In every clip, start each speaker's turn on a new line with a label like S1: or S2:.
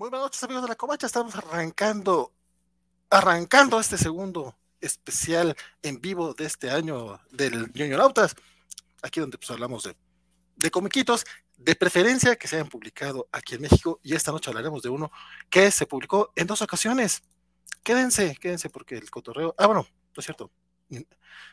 S1: Muy buenas noches, amigos de la Covacha. Estamos arrancando, arrancando este segundo especial en vivo de este año del ñoño Nautas. Aquí donde pues hablamos de, de comiquitos, de preferencia que se hayan publicado aquí en México. Y esta noche hablaremos de uno que se publicó en dos ocasiones. Quédense, quédense porque el cotorreo. Ah, bueno, no es cierto.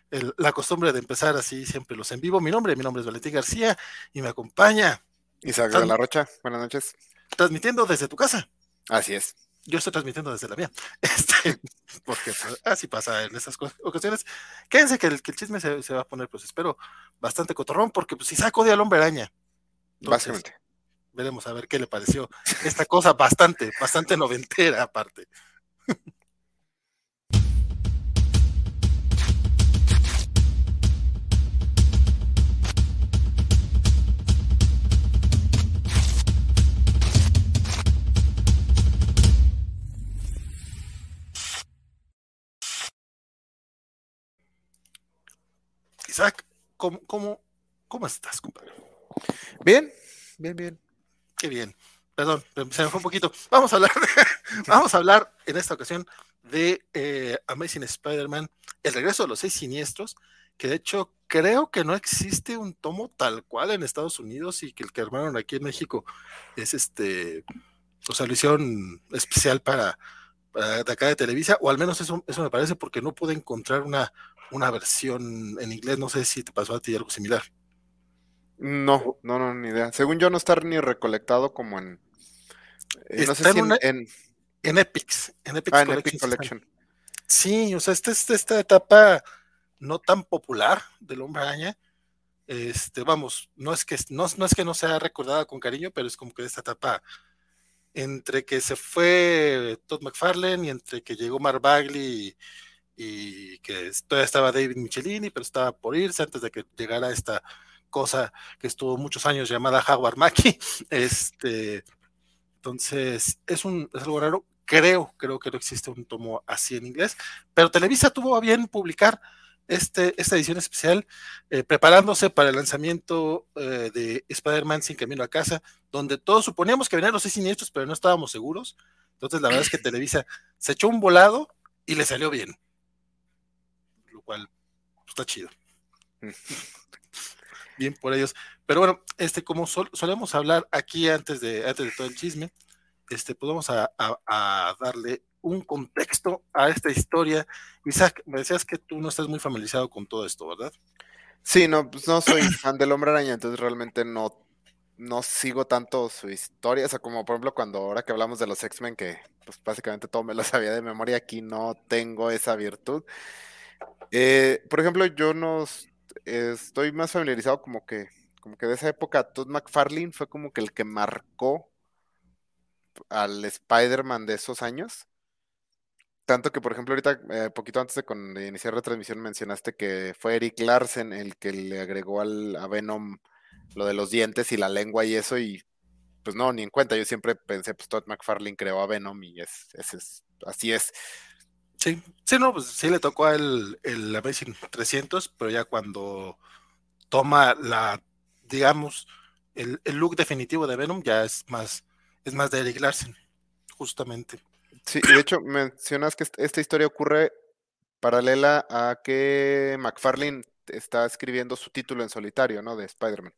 S1: El, la costumbre de empezar así siempre los en vivo. Mi nombre, mi nombre es Valentín García y me acompaña
S2: Isaac de la Rocha. Buenas noches
S1: transmitiendo desde tu casa.
S2: Así es.
S1: Yo estoy transmitiendo desde la mía. Este, porque pues, así pasa en esas ocasiones. Quédense que el, que el chisme se, se, va a poner, pues espero, bastante cotorrón, porque pues si saco de al hombre araña.
S2: Básicamente.
S1: Veremos a ver qué le pareció esta cosa bastante, bastante noventera aparte. Isaac, ¿cómo, cómo, cómo estás, compadre?
S2: Bien, bien, bien.
S1: Qué bien. Perdón, se me fue un poquito. Vamos a hablar, vamos a hablar en esta ocasión de eh, Amazing Spider-Man, el regreso de los seis siniestros, que de hecho creo que no existe un tomo tal cual en Estados Unidos y que el que armaron aquí en México es este, o sea, lo hicieron especial para, para de acá de Televisa, o al menos eso, eso me parece porque no pude encontrar una, una versión en inglés. No sé si te pasó a ti algo similar.
S2: No, no, no, ni idea. Según yo, no está ni recolectado como en.
S1: Eh, no sé si en, en, en, Epics. En Epics
S2: ah, en Epic Collection.
S1: Sí, o sea, esta es esta etapa no tan popular del hombre araña. Este, vamos, no es que no, no es que no sea recordada con cariño, pero es como que esta etapa entre que se fue Todd McFarlane y entre que llegó Mark Bagley y que todavía estaba David Michelini, pero estaba por irse antes de que llegara esta cosa que estuvo muchos años llamada Howard Mackie. Este, entonces, es, un, es algo raro. Creo, creo que no existe un tomo así en inglés, pero Televisa tuvo a bien publicar este, esta edición especial, eh, preparándose para el lanzamiento eh, de Spider-Man sin camino a casa, donde todos suponíamos que venían los seis siniestros, pero no estábamos seguros. Entonces, la verdad es que Televisa se echó un volado y le salió bien cual pues, está chido. Mm. Bien por ellos. Pero bueno, este, como solemos hablar aquí antes de, antes de todo el chisme, este, pues vamos a, a, darle un contexto a esta historia. Isaac, me decías que tú no estás muy familiarizado con todo esto, ¿verdad?
S2: Sí, no, pues no soy fan del hombre araña, entonces realmente no, no sigo tanto su historia. O sea, como por ejemplo, cuando ahora que hablamos de los X-Men, que pues básicamente todo me lo sabía de memoria, aquí no tengo esa virtud. Eh, por ejemplo, yo no estoy más familiarizado como que, como que de esa época, Todd McFarlane fue como que el que marcó al Spider-Man de esos años. Tanto que, por ejemplo, ahorita, eh, poquito antes de, iniciar la transmisión, mencionaste que fue Eric Larsen el que le agregó al, a Venom lo de los dientes y la lengua y eso, y pues no, ni en cuenta. Yo siempre pensé, pues Todd McFarlane creó a Venom y es, es así es.
S1: Sí, sí, no, pues sí le tocó el, el Amazing 300, pero ya cuando toma la, digamos, el, el, look definitivo de Venom ya es más, es más de Eric Larsen, justamente.
S2: Sí, y de hecho mencionas que esta historia ocurre paralela a que McFarlane está escribiendo su título en solitario, ¿no? De Spider-Man.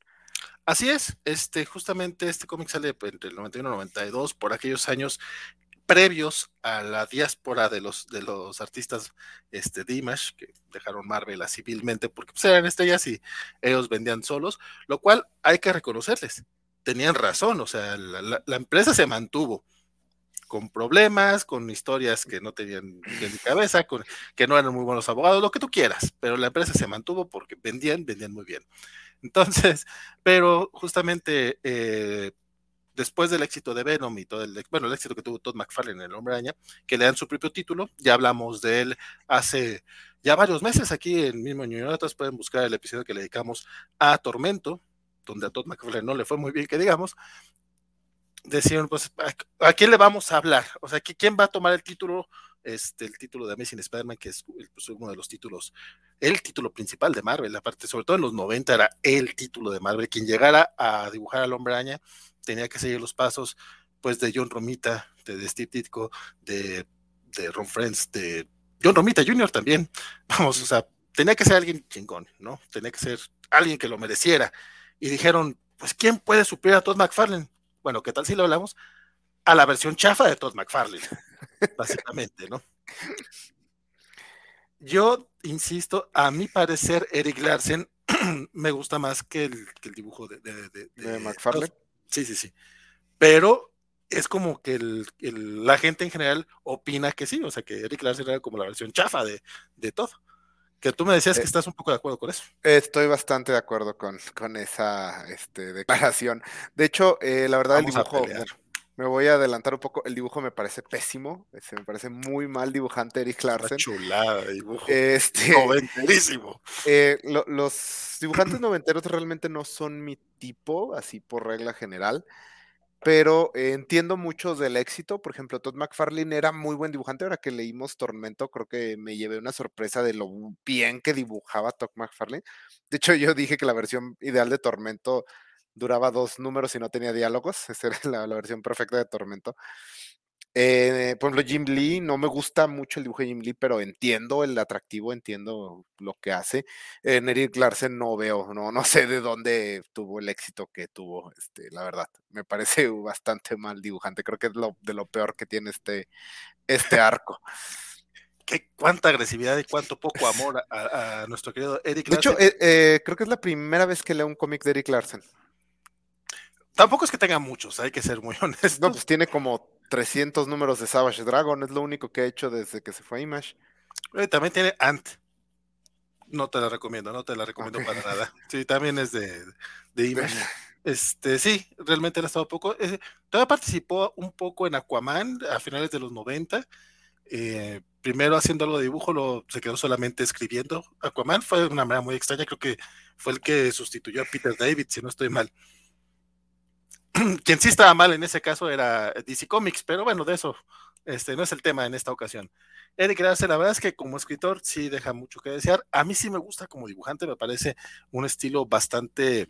S1: Así es, este, justamente este cómic sale entre el 91 y el 92, por aquellos años previos a la diáspora de los, de los artistas este, de que dejaron Marvel civilmente porque pues, eran estrellas y ellos vendían solos, lo cual hay que reconocerles. Tenían razón, o sea, la, empresa se mantuvo con problemas, con historias que no tenían de cabeza, que no eran muy buenos abogados, lo que tú quieras, pero la empresa se mantuvo porque vendían, vendían muy bien. Entonces, pero justamente eh, después del éxito de Venom y todo el, bueno, el éxito que tuvo Todd McFarlane en El Hombre Araña, que le dan su propio título, ya hablamos de él hace ya varios meses aquí en mismo New pueden buscar el episodio que le dedicamos a Tormento, donde a Todd McFarlane no le fue muy bien, que digamos, decían, pues, ¿a, quién le vamos a hablar? O sea, ¿quién va a tomar el título? Este, el título de Amazing Spider-Man, que es pues, uno de los títulos, el título principal de Marvel, aparte, sobre todo en los 90 era el título de Marvel, quien llegara a dibujar al hombre araña tenía que seguir los pasos pues de John Romita, de, Steve Ditko, de, de Ron Friends, de John Romita Jr. también. Vamos, o sea, tenía que ser alguien chingón, ¿no? Tenía que ser alguien que lo mereciera. Y dijeron, pues, ¿quién puede suplir a Todd McFarlane? Bueno, ¿qué tal si lo hablamos? A la versión chafa de Todd McFarlane, básicamente, ¿no? Yo insisto, a mi parecer, Eric Larsen me gusta más que el, dibujo de,
S2: de, McFarlane.
S1: Sí, sí, sí. Pero es como que la gente en general opina que sí, o sea, que Eric Larsen era como la versión chafa de, todo. Que tú me decías que eh, estás un poco de acuerdo con eso.
S2: Estoy bastante de acuerdo con, con esa este, declaración. De hecho, eh, la verdad, el dibujo, me voy a adelantar un poco. El dibujo me parece pésimo. Se me parece muy mal dibujante Eric Larsen.
S1: chulada de dibujo.
S2: Este,
S1: Noventerísimo.
S2: Eh, los dibujantes noventeros realmente no son mi tipo, así por regla general pero entiendo mucho del éxito. Por ejemplo, Todd McFarlane era muy buen dibujante. Ahora que leímos Tormento, creo que me llevé una sorpresa de lo bien que dibujaba Todd McFarlane. De hecho, yo dije que la versión ideal de Tormento duraba dos números y no tenía diálogos. Esa era la versión perfecta de Tormento. Eh, por ejemplo, Jim Lee, no me gusta mucho el dibujo de Jim Lee, pero entiendo el atractivo, entiendo lo que hace. En Eric Larsen no veo, no, no sé de dónde tuvo el éxito que tuvo, este, la verdad. Me parece bastante mal dibujante. Creo que es lo, de lo peor que tiene este, este arco.
S1: ¿Qué, cuánta agresividad y cuánto poco amor a, nuestro querido Eric
S2: Larsen. De hecho, eh, eh, creo que es la primera vez que leo un cómic de Eric Larsen.
S1: Tampoco es que tenga muchos, hay que ser muy honestos.
S2: No, pues tiene como 300 números de Savage Dragon, es lo único que ha hecho desde que se fue a Image.
S1: Eh, también tiene Ant. No te la recomiendo, no te la recomiendo para nada. Sí, también es de, de Image. Este, sí, realmente ha estado poco. Eh, todavía participó un poco en Aquaman a finales de los 90. Eh, primero haciendo algo de dibujo, lo, se quedó solamente escribiendo. Aquaman fue de una manera muy extraña, creo que fue el que sustituyó a Peter David, si no estoy mal. quien sí estaba mal en ese caso era DC Comics, pero bueno, de eso este, no es el tema en esta ocasión. Eric Larsen, la verdad es que como escritor sí deja mucho que desear. A mí sí me gusta como dibujante, me parece un estilo bastante,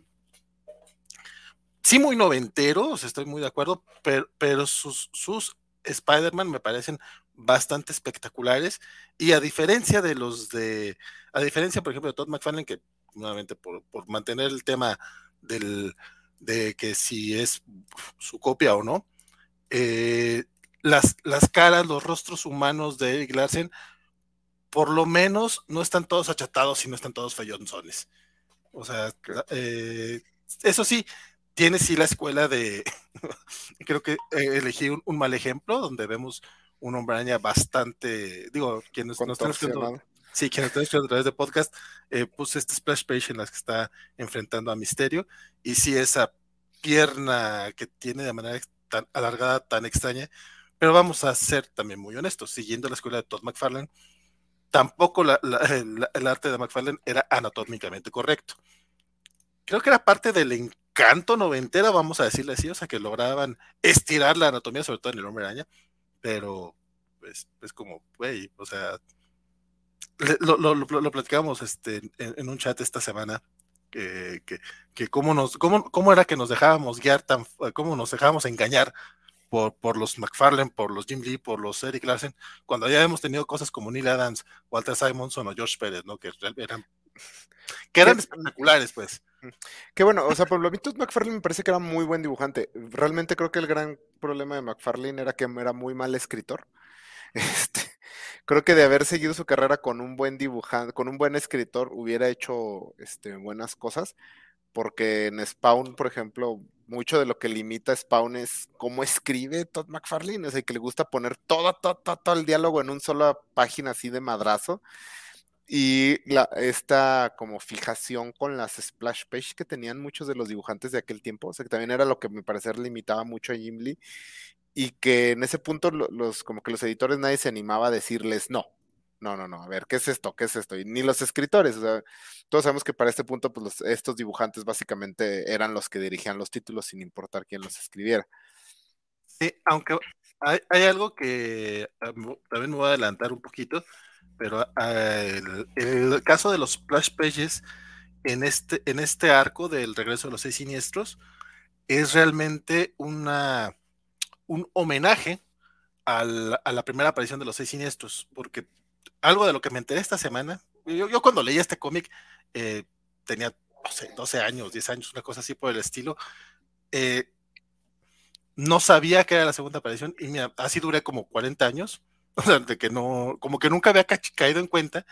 S1: sí muy noventero, estoy muy de acuerdo, pero, pero sus, sus Spider-Man me parecen bastante espectaculares y a diferencia de los de, a diferencia por ejemplo de Todd McFarlane, que nuevamente por, por mantener el tema del de que si es su copia o no, eh, las, las caras, los rostros humanos de Eric Larsen, por lo menos no están todos achatados y no están todos fallonzones. O sea, eh, eso sí, tiene sí la escuela de, creo que eh, elegí un, mal ejemplo donde vemos un hombre bastante, digo, quienes no están Sí, quien está a través de podcast, eh, puse este splash page en las que está enfrentando a Misterio. Y sí, esa pierna que tiene de manera tan alargada, tan extraña. Pero vamos a ser también muy honestos, siguiendo la escuela de Todd McFarlane, tampoco el, arte de McFarlane era anatómicamente correcto. Creo que era parte del encanto noventera, vamos a decirle así, o sea, que lograban estirar la anatomía, sobre todo en el hombre araña, pero pues, es como, güey, o sea, lo, lo, platicamos este, en, un chat esta semana, que, que, cómo, nos, cómo, cómo, era que nos dejábamos guiar, tan, cómo nos dejábamos engañar por, por los McFarlane, por los Jim Lee, por los Eric Larsen, cuando ya hemos tenido cosas como Neil Adams, Walter Simonson o George Pérez, ¿no? Que eran, que eran espectaculares, pues.
S2: Que bueno, o sea, por lo visto McFarlane me parece que era muy buen dibujante. Realmente creo que el gran problema de McFarlane era que era muy mal escritor. Este, creo que de haber seguido su carrera con un buen dibujante, con un buen escritor, hubiera hecho este, buenas cosas. Porque en Spawn, por ejemplo, mucho de lo que limita a Spawn es cómo escribe Todd McFarlane, es el que le gusta poner todo, todo, todo, el diálogo en una sola página así de madrazo. Y la, esta como fijación con las splash page que tenían muchos de los dibujantes de aquel tiempo, o sea que también era lo que me parecer limitaba mucho a Jim Lee y que en ese punto los como que los editores nadie se animaba a decirles no. No, no, no, a ver, ¿qué es esto? ¿Qué es esto? Y ni los escritores, o sea, todos sabemos que para este punto, pues estos dibujantes básicamente eran los que dirigían los títulos sin importar quién los escribiera.
S1: Sí, aunque hay, algo que ah, también me voy a adelantar un poquito, pero ah, el, el, caso de los splash pages en este, en este arco del regreso de los seis siniestros es realmente una un homenaje a la primera aparición de los seis siniestros, porque algo de lo que me enteré esta semana, yo, cuando leí este cómic eh, tenía 12 años, 10 años, una cosa así por el estilo. Eh, no sabía que era la segunda aparición y así duré como 40 años, o de que no, como que nunca había caído en cuenta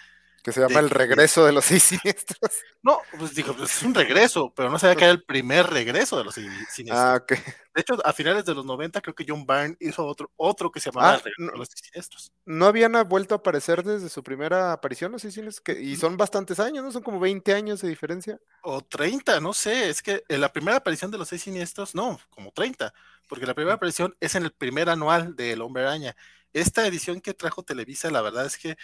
S2: que se llama El regreso de los seis siniestros.
S1: No, pues dijo, pues es un regreso, pero no sabía que era el primer regreso de los seis siniestros. Ah, ok. De hecho, a finales de los 90 creo que John Byrne hizo otro, otro que se llamaba ah, El regreso de los seis siniestros.
S2: ¿No habían vuelto a aparecer desde su primera aparición los seis siniestros? Y son bastantes años, ¿no? Son como 20 años de diferencia.
S1: O 30, no sé, es que en la primera aparición de los seis siniestros, no, como 30, porque la primera aparición es en el primer anual de El Hombre Araña. Esta edición que trajo Televisa, la verdad es que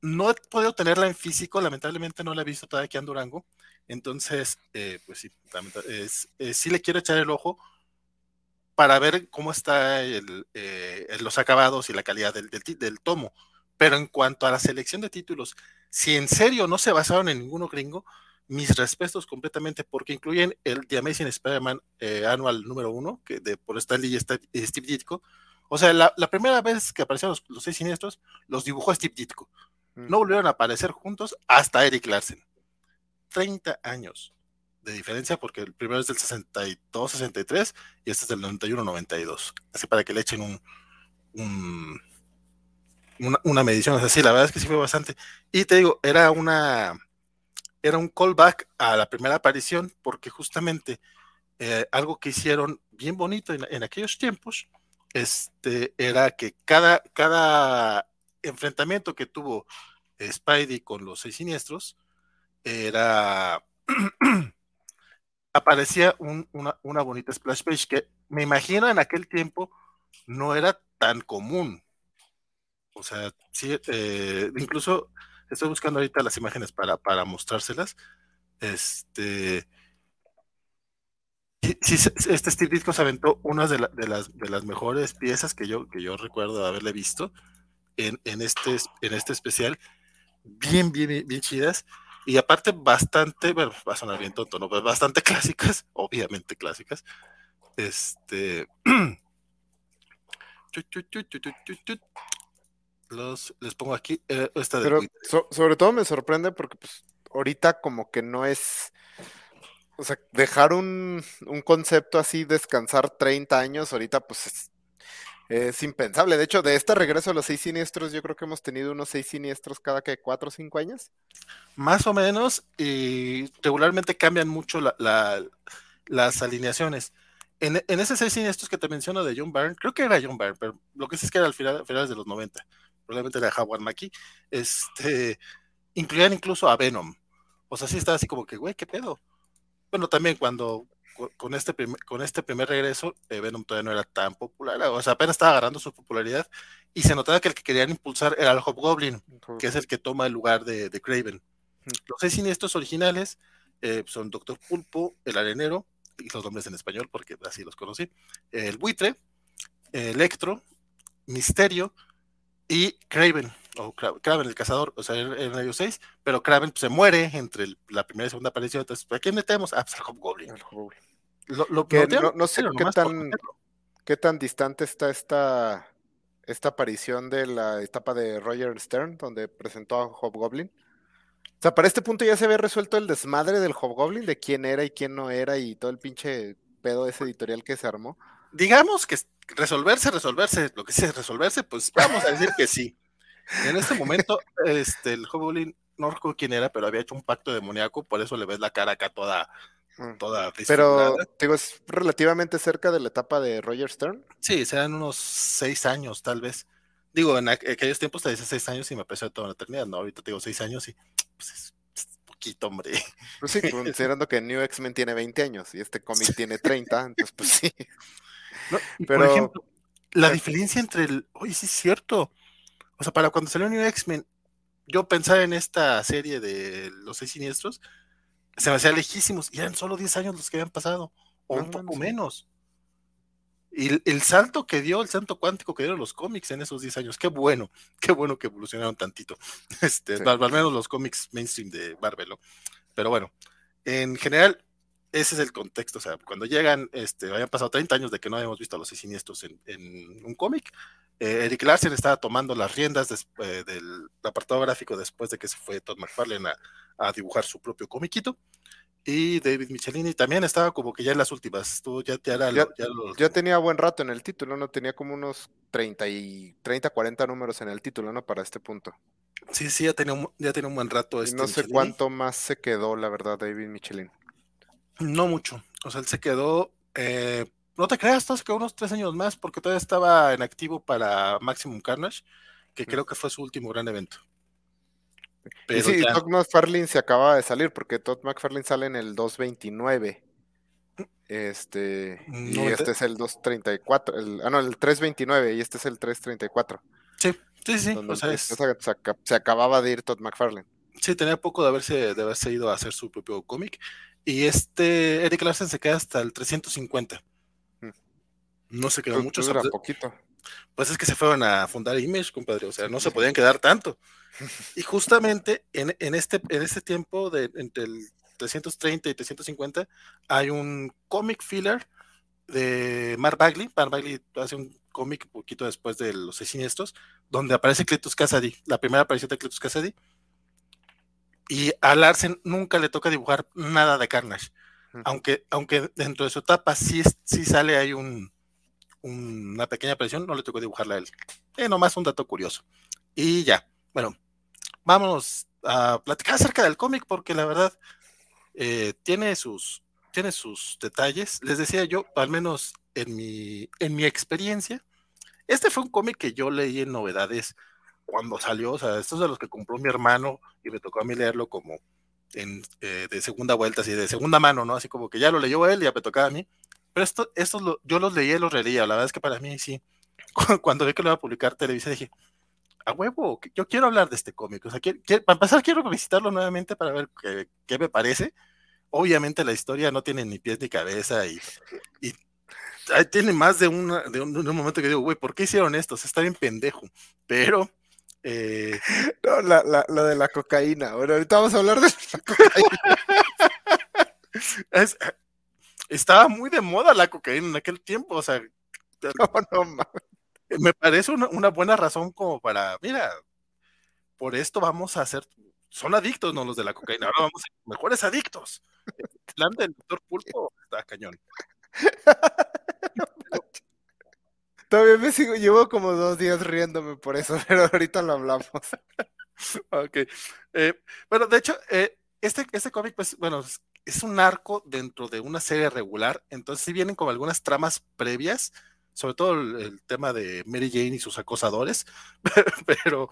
S1: no he podido tenerla en físico, lamentablemente no la he visto todavía aquí en Durango. Entonces, eh, pues sí, eh, sí le quiero echar el ojo para ver cómo está eh, los acabados y la calidad del, del, tomo. Pero en cuanto a la selección de títulos, si en serio no se basaron en ninguno gringo, mis respetos completamente, porque incluyen el The Amazing Spider-Man Annual número uno, que de, por Stanley y Steve Ditko. O sea, la, primera vez que aparecieron los, seis siniestros, los dibujó Steve Ditko. No volvieron a aparecer juntos hasta Eric Larsen. 30 años de diferencia porque el primero es del 62-63 y este es del 91-92. Así para que le echen un, una, medición. así la verdad es que sí fue bastante. Y te digo, era una era un callback a la primera aparición porque justamente eh, algo que hicieron bien bonito en, en, aquellos tiempos este, era que cada, cada enfrentamiento que tuvo Spidey con los seis siniestros era aparecía una, bonita splash page que me imagino en aquel tiempo no era tan común. O sea, sí, eh, incluso estoy buscando ahorita las imágenes para, para mostrárselas. Este. este Steve Ditko se aventó una de, de, las, de las mejores piezas que yo, que yo recuerdo haberle visto en, este, en este especial, bien, bien, bien chidas. Y aparte bastante, bueno, va a sonar bien tonto, ¿no? bastante clásicas, obviamente clásicas. Este. Los, les pongo aquí eh, esta
S2: Pero sobre todo me sorprende porque pues ahorita como que no es, o sea, dejar un, un concepto así descansar 30 años, ahorita pues es, es impensable. De hecho, de este regreso a los seis siniestros, yo creo que hemos tenido unos seis siniestros cada que cuatro o cinco años.
S1: Más o menos, y regularmente cambian mucho las alineaciones. En, ese seis siniestros que te menciono de John Byrne, creo que era John Byrne, pero lo que sí es que era al final, finales de los 90, probablemente era Howard Mackie, este, incluían incluso a Venom. O sea, sí estaba así como que, güey, ¿qué pedo? Bueno, también cuando con este, primer, con este primer regreso, eh, Venom todavía no era tan popular, o sea, apenas estaba agarrando su popularidad y se notaba que el que querían impulsar era el Hobgoblin, que es el que toma el lugar de, de Craven. Los seis siniestros originales eh, son Doctor Pulpo, el Arenero, y los nombres en español porque así los conocí, el Buitre, Electro, Misterio y Craven, o Craven el cazador, o sea, en ellos seis, pero Craven pues, se muere entre la primera y segunda aparición, entonces, ¿a quién metemos? Ah, pues al Hobgoblin.
S2: No, sé qué tan, qué tan distante está esta, esta aparición de la etapa de Roger Stern, donde presentó a Hobgoblin. O sea, para este punto ya se había resuelto el desmadre del Hobgoblin, de quién era y quién no era, y todo el pinche pedo de ese editorial que se armó.
S1: Digamos que resolverse, resolverse, lo que sea resolverse, pues vamos a decir que sí. En este momento, este, el Hobgoblin, no recuerdo quién era, pero había hecho un pacto demoníaco, por eso le ves la cara acá toda. Toda
S2: Pero, digo, es relativamente cerca de la etapa de Roger Stern.
S1: Sí, serán unos seis años, tal vez. Digo, en aquellos tiempos te dice seis años y me pareció toda la eternidad, ¿no? Ahorita te digo seis años y pues es, poquito, hombre.
S2: Pues sí, considerando que New X-Men tiene 20 años y este cómic tiene 30, entonces pues sí.
S1: Pero, por ejemplo, la diferencia entre el, oye, sí es cierto, o sea, para cuando salió New X-Men, yo pensaba en esta serie de los seis siniestros, se me hacía lejísimos, y eran solo 10 años los que habían pasado, o un poco menos. Y el, salto que dio, el salto cuántico que dieron los cómics en esos 10 años, qué bueno, qué bueno que evolucionaron tantito. Este, al, menos los cómics mainstream de Marvel, Pero bueno, en general, ese es el contexto. O sea, cuando llegan, este, habían pasado 30 años de que no habíamos visto a los seis siniestros en, un cómic. Eh, Eric Larsen estaba tomando las riendas eh, del apartado gráfico después de que se fue Todd McFarlane a, dibujar su propio comiquito. Y David Michelini también estaba como que ya en las últimas. Era
S2: ya, tenía buen rato en el título, ¿no? Tenía como unos 30 y 30, 40 números en el título, ¿no? Para este punto.
S1: Sí, sí, ya tenía un, ya tenía un buen rato.
S2: Este no sé cuánto más se quedó, la verdad, David Michelin.
S1: No mucho. O sea, él se quedó. Eh, no te creas, se quedó unos tres años más porque todavía estaba en activo para Maximum Carnage, que creo que fue su último gran evento.
S2: Pero sí, Todd McFarlane se acaba de salir porque Todd McFarlane sale en el 229. Este, y este es el 234. El, ah, no, el 329 y este es el 334.
S1: Sí, sí, sí.
S2: O sea, se, acababa de ir Todd McFarlane.
S1: Sí, tenía poco de haberse, de haberse ido a hacer su propio cómic. Y este Eric Larsen se queda hasta el 350. Mm. No se quedó mucho.
S2: Era poquito.
S1: Pues es que se fueron a fundar Image, compadre. O sea, no se podían quedar tanto. Y justamente en, este, en este tiempo, de, entre el 330 y 350, hay un comic filler de Mark Bagley. Mark Bagley hace un cómic poquito después de los seis siniestros, donde aparece Cletus Cassidy, la primera aparición de Cletus Cassidy, y a Larsen nunca le toca dibujar nada de Carnage. Aunque, aunque dentro de su etapa sí, sí sale ahí un, una pequeña presión, no le tocó dibujarla a él. Eh, nomás un dato curioso. Y ya, bueno, vamos a platicar acerca del cómic porque la verdad eh, tiene, sus, tiene sus detalles. Les decía yo, al menos en mi, en mi experiencia, este fue un cómic que yo leí en novedades cuando salió, o sea, estos de los que compró mi hermano y me tocó a mí leerlo como en, eh, de segunda vuelta, así de segunda mano, ¿no? Así como que ya lo leyó él y ya me tocaba a mí. Pero esto, estos yo los leía y los releía. La verdad es que para mí sí, cuando vi que lo iba a publicar Televisa dije, a huevo, yo quiero hablar de este cómic. O sea, para empezar quiero visitarlo nuevamente para ver qué, me parece. Obviamente la historia no tiene ni pies ni cabeza y, y tiene más de, una, de, un, momento que digo, güey, ¿por qué hicieron esto? está bien pendejo. Pero eh,
S2: no, la, la, lo de la cocaína. Bueno, ahorita vamos a hablar de la cocaína.
S1: estaba muy de moda la cocaína en aquel tiempo, o sea. me parece una, buena razón como para, mira, por esto vamos a hacer, son adictos, no los de la cocaína, ahora vamos a ser mejores adictos. El plan del doctor Pulpo está cañón.
S2: Todavía me sigo, llevo como dos días riéndome por eso, pero ahorita lo hablamos.
S1: ok. Eh, bueno, de hecho, eh, este, este cómic, pues, bueno, es un arco dentro de una serie regular, entonces sí vienen como algunas tramas previas, sobre todo el, tema de Mary Jane y sus acosadores, pero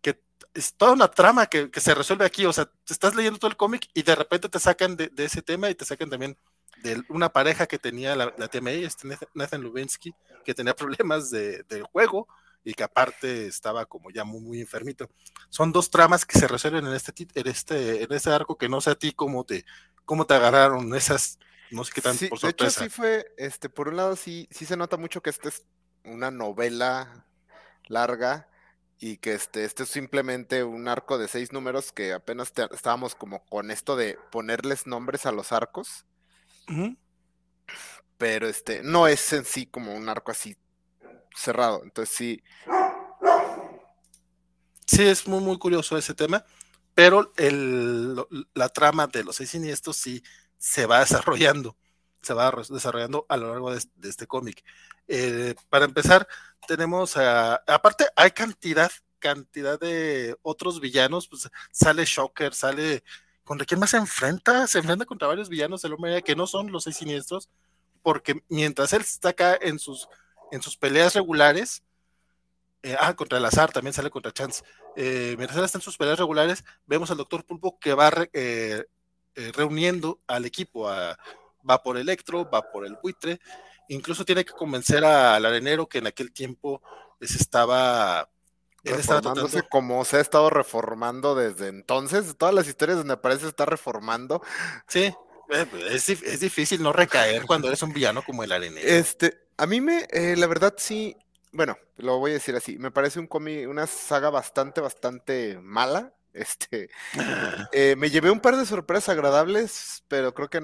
S1: que es toda una trama que, se resuelve aquí, o sea, te estás leyendo todo el cómic y de repente te sacan de, de ese tema y te sacan también de una pareja que tenía la, la TMI, este Nathan Lubinsky, que tenía problemas de, del juego y que aparte estaba como ya muy, muy enfermito. Son dos tramas que se resuelven en este, en este, en este arco que no sé a ti cómo te, cómo te agarraron esas, no sé qué tan
S2: por sorpresa. De hecho, sí fue, este, por un lado sí, sí se nota mucho que esta es una novela larga y que este, este es simplemente un arco de seis números que apenas estábamos como con esto de ponerles nombres a los arcos pero este, no es en sí como un arco así cerrado. Entonces sí.
S1: Sí, es muy, muy curioso ese tema, pero el, la trama de los seis siniestros sí se va desarrollando, se va desarrollando a lo largo de, este cómic. Eh, para empezar, tenemos, aparte, hay cantidad, cantidad de otros villanos, pues sale Shocker, sale ¿Contra quién más se enfrenta? Se enfrenta contra varios villanos del hombre que no son los seis siniestros, porque mientras él está acá en sus, en sus peleas regulares, eh, ah, contra el azar también sale contra Chance. Eh, mientras él está en sus peleas regulares, vemos al Doctor Pulpo que va eh, reuniendo al equipo. va por Electro, va por el buitre, incluso tiene que convencer al arenero que en aquel tiempo se estaba
S2: reformándose como se ha estado reformando desde entonces. Todas las historias donde aparece está reformando.
S1: Sí, eh, es, es, difícil no recaer cuando eres un villano como el arenero.
S2: Este, a mí me, eh, la verdad sí, bueno, lo voy a decir así, me parece un cómic, una saga bastante, bastante mala. Este, eh, me llevé un par de sorpresas agradables, pero creo que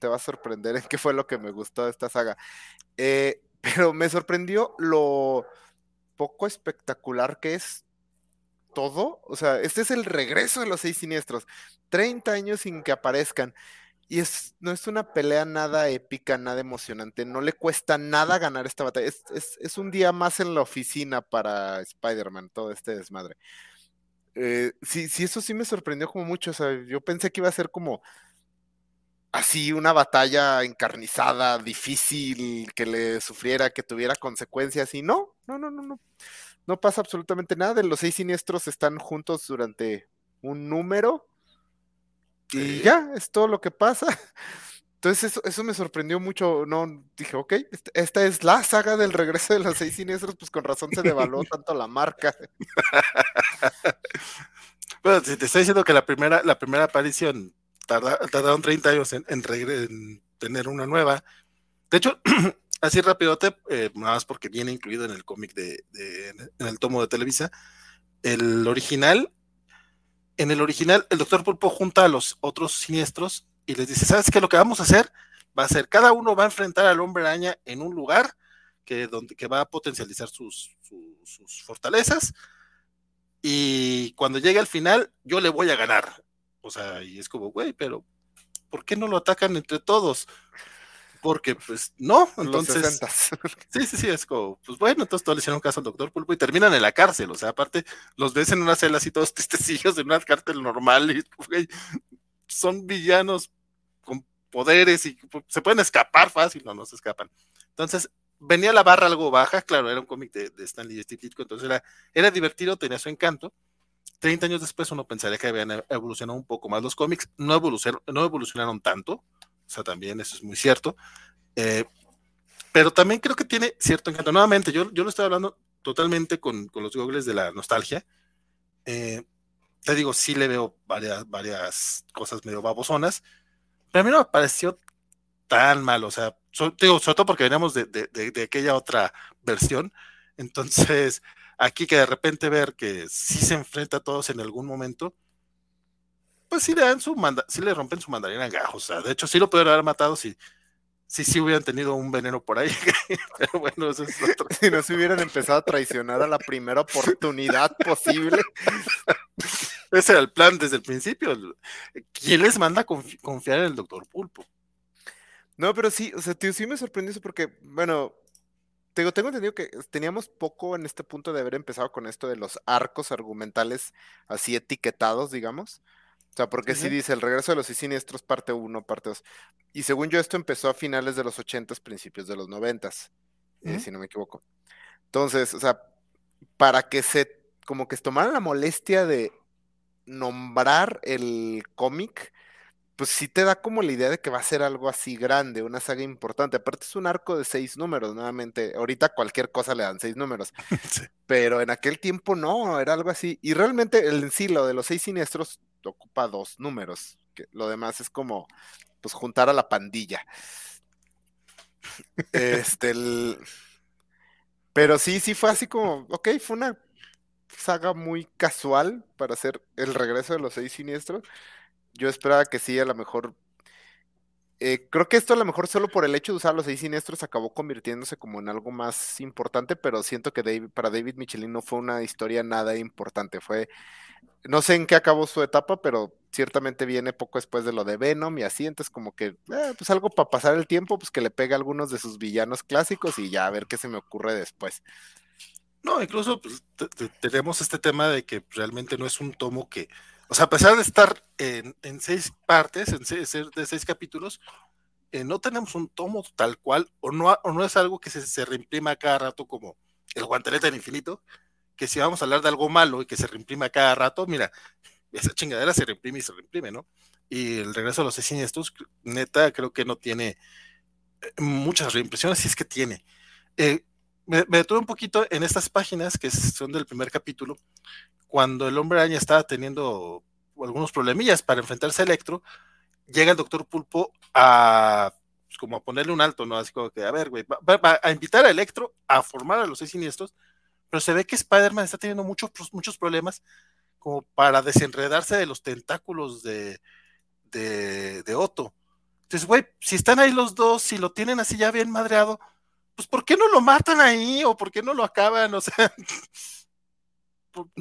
S2: te va a sorprender en qué fue lo que me gustó de esta saga. Eh, pero me sorprendió lo poco espectacular que es todo. O sea, este es el regreso de los seis siniestros. 30 años sin que aparezcan. Y es, no es una pelea nada épica, nada emocionante. No le cuesta nada ganar esta batalla. Es, un día más en la oficina para Spider-Man, todo este desmadre. Eh, sí, sí, eso sí me sorprendió como mucho. O sea, yo pensé que iba a ser como así una batalla encarnizada, difícil, que le sufriera, que tuviera consecuencias. Y no, no, no, no, no. No pasa absolutamente nada. Los seis siniestros están juntos durante un número y ya, es todo lo que pasa. Entonces eso, me sorprendió mucho, no, dije, ok, esta es la saga del regreso de los seis siniestros, pues con razón se devaluó tanto la marca.
S1: bueno, si te estoy diciendo que la primera, la primera aparición tardaron 30 años en, en, tener una nueva. De hecho, así rápido, eh, nada más porque viene incluido en el cómic de, en el tomo de Televisa, el original en el original, el doctor Pulpo junta a los otros siniestros y les dice, ¿sabes qué? Lo que vamos a hacer va a ser, cada uno va a enfrentar al hombre araña en un lugar que, donde, que va a potencializar sus, sus, fortalezas y cuando llegue al final, yo le voy a ganar. O sea, y es como, güey, pero ¿por qué no lo atacan entre todos? porque pues no, entonces... Sí, sí, sí, es como, pues bueno, entonces todos le hicieron caso al doctor Pulpo y terminan en la cárcel, o sea, aparte los ves en una celda así todos tristecillos en una cárcel normal y son villanos con poderes y pues, se pueden escapar fácil, no, no se escapan. Entonces, venía la barra algo baja, claro, era un cómic de, Stanley y Steve Ditko, entonces era, era divertido, tenía su encanto. 30 años después uno pensaría que habían evolucionado un poco más los cómics, no evolucionaron, no evolucionaron tanto, o sea, también eso es muy cierto. Eh, pero también creo que tiene cierto encanto. Nuevamente, yo, yo lo estoy hablando totalmente con, los googles de la nostalgia. Eh, te digo, sí le veo varias, varias cosas medio babosonas, pero a mí no me pareció tan mal, o sea, digo, sobre todo porque veníamos de, de, aquella otra versión, entonces aquí que de repente ver que sí se enfrenta a todos en algún momento, pues sí le dan su manda sí le rompen su mandarina en gajos. O sea, de hecho, sí lo pudieron haber matado si, si sí hubieran tenido un veneno por ahí. Pero bueno, eso es otro.
S2: Si no se hubieran empezado a traicionar a la primera oportunidad posible.
S1: Ese era el plan desde el principio. ¿Quién les manda a confiar en el doctor Pulpo?
S2: No, pero sí, o sea, tío, sí me sorprendió eso porque, bueno, tengo, tengo entendido que teníamos poco en este punto de haber empezado con esto de los arcos argumentales así etiquetados, digamos. O sea, porque sí dice el regreso de los siniestros, parte 1, parte 2. Y según yo, esto empezó a finales de los 80 principios de los 90 eh, si no me equivoco. Entonces, o sea, para que se, como que se tomaran la molestia de nombrar el cómic, pues sí te da como la idea de que va a ser algo así grande, una saga importante. Aparte es un arco de seis números, nuevamente. Ahorita cualquier cosa le dan seis números. Pero en aquel tiempo no, era algo así. Y realmente el, en sí, lo de los seis siniestros ocupa dos números. Que lo demás es como, pues, juntar a la pandilla. este, pero sí, sí fue así como, ok, fue una saga muy casual para hacer el regreso de los seis siniestros. Yo esperaba que sí, a lo mejor. Eh, creo que esto a lo mejor solo por el hecho de usar los seis siniestros acabó convirtiéndose como en algo más importante, pero siento que David, para David Michelin no fue una historia nada importante. Fue no sé en qué acabó su etapa, pero ciertamente viene poco después de lo de Venom y así, entonces como que, eh, pues algo para pasar el tiempo, pues que le pegue a algunos de sus villanos clásicos y ya a ver qué se me ocurre después.
S1: No, incluso pues, tenemos este tema de que realmente no es un tomo que, o sea, a pesar de estar en, seis partes, en ser de seis capítulos, eh, no tenemos un tomo tal cual, o no, o no es algo que se, se reimprima cada rato como el guantelete del infinito, que si vamos a hablar de algo malo y que se reimprime a cada rato, mira, esa chingadera se reimprime y se reimprime, ¿no? Y el regreso a los siniestros, neta, creo que no tiene eh, muchas reimpresiones, si es que tiene. Eh, me, detuve un poquito en estas páginas que son del primer capítulo, cuando el hombre araña estaba teniendo algunos problemillas para enfrentarse a Electro, llega el doctor Pulpo a pues, como a ponerle un alto, ¿no? Así como que, a ver, güey, va, a invitar a Electro a formar a los seis siniestros pero se ve que Spider-Man está teniendo muchos, muchos problemas como para desenredarse de los tentáculos de, de, de Otto. Entonces, güey, si están ahí los dos, si lo tienen así ya bien madreado, pues ¿por qué no lo matan ahí? ¿O por qué no lo acaban? O sea,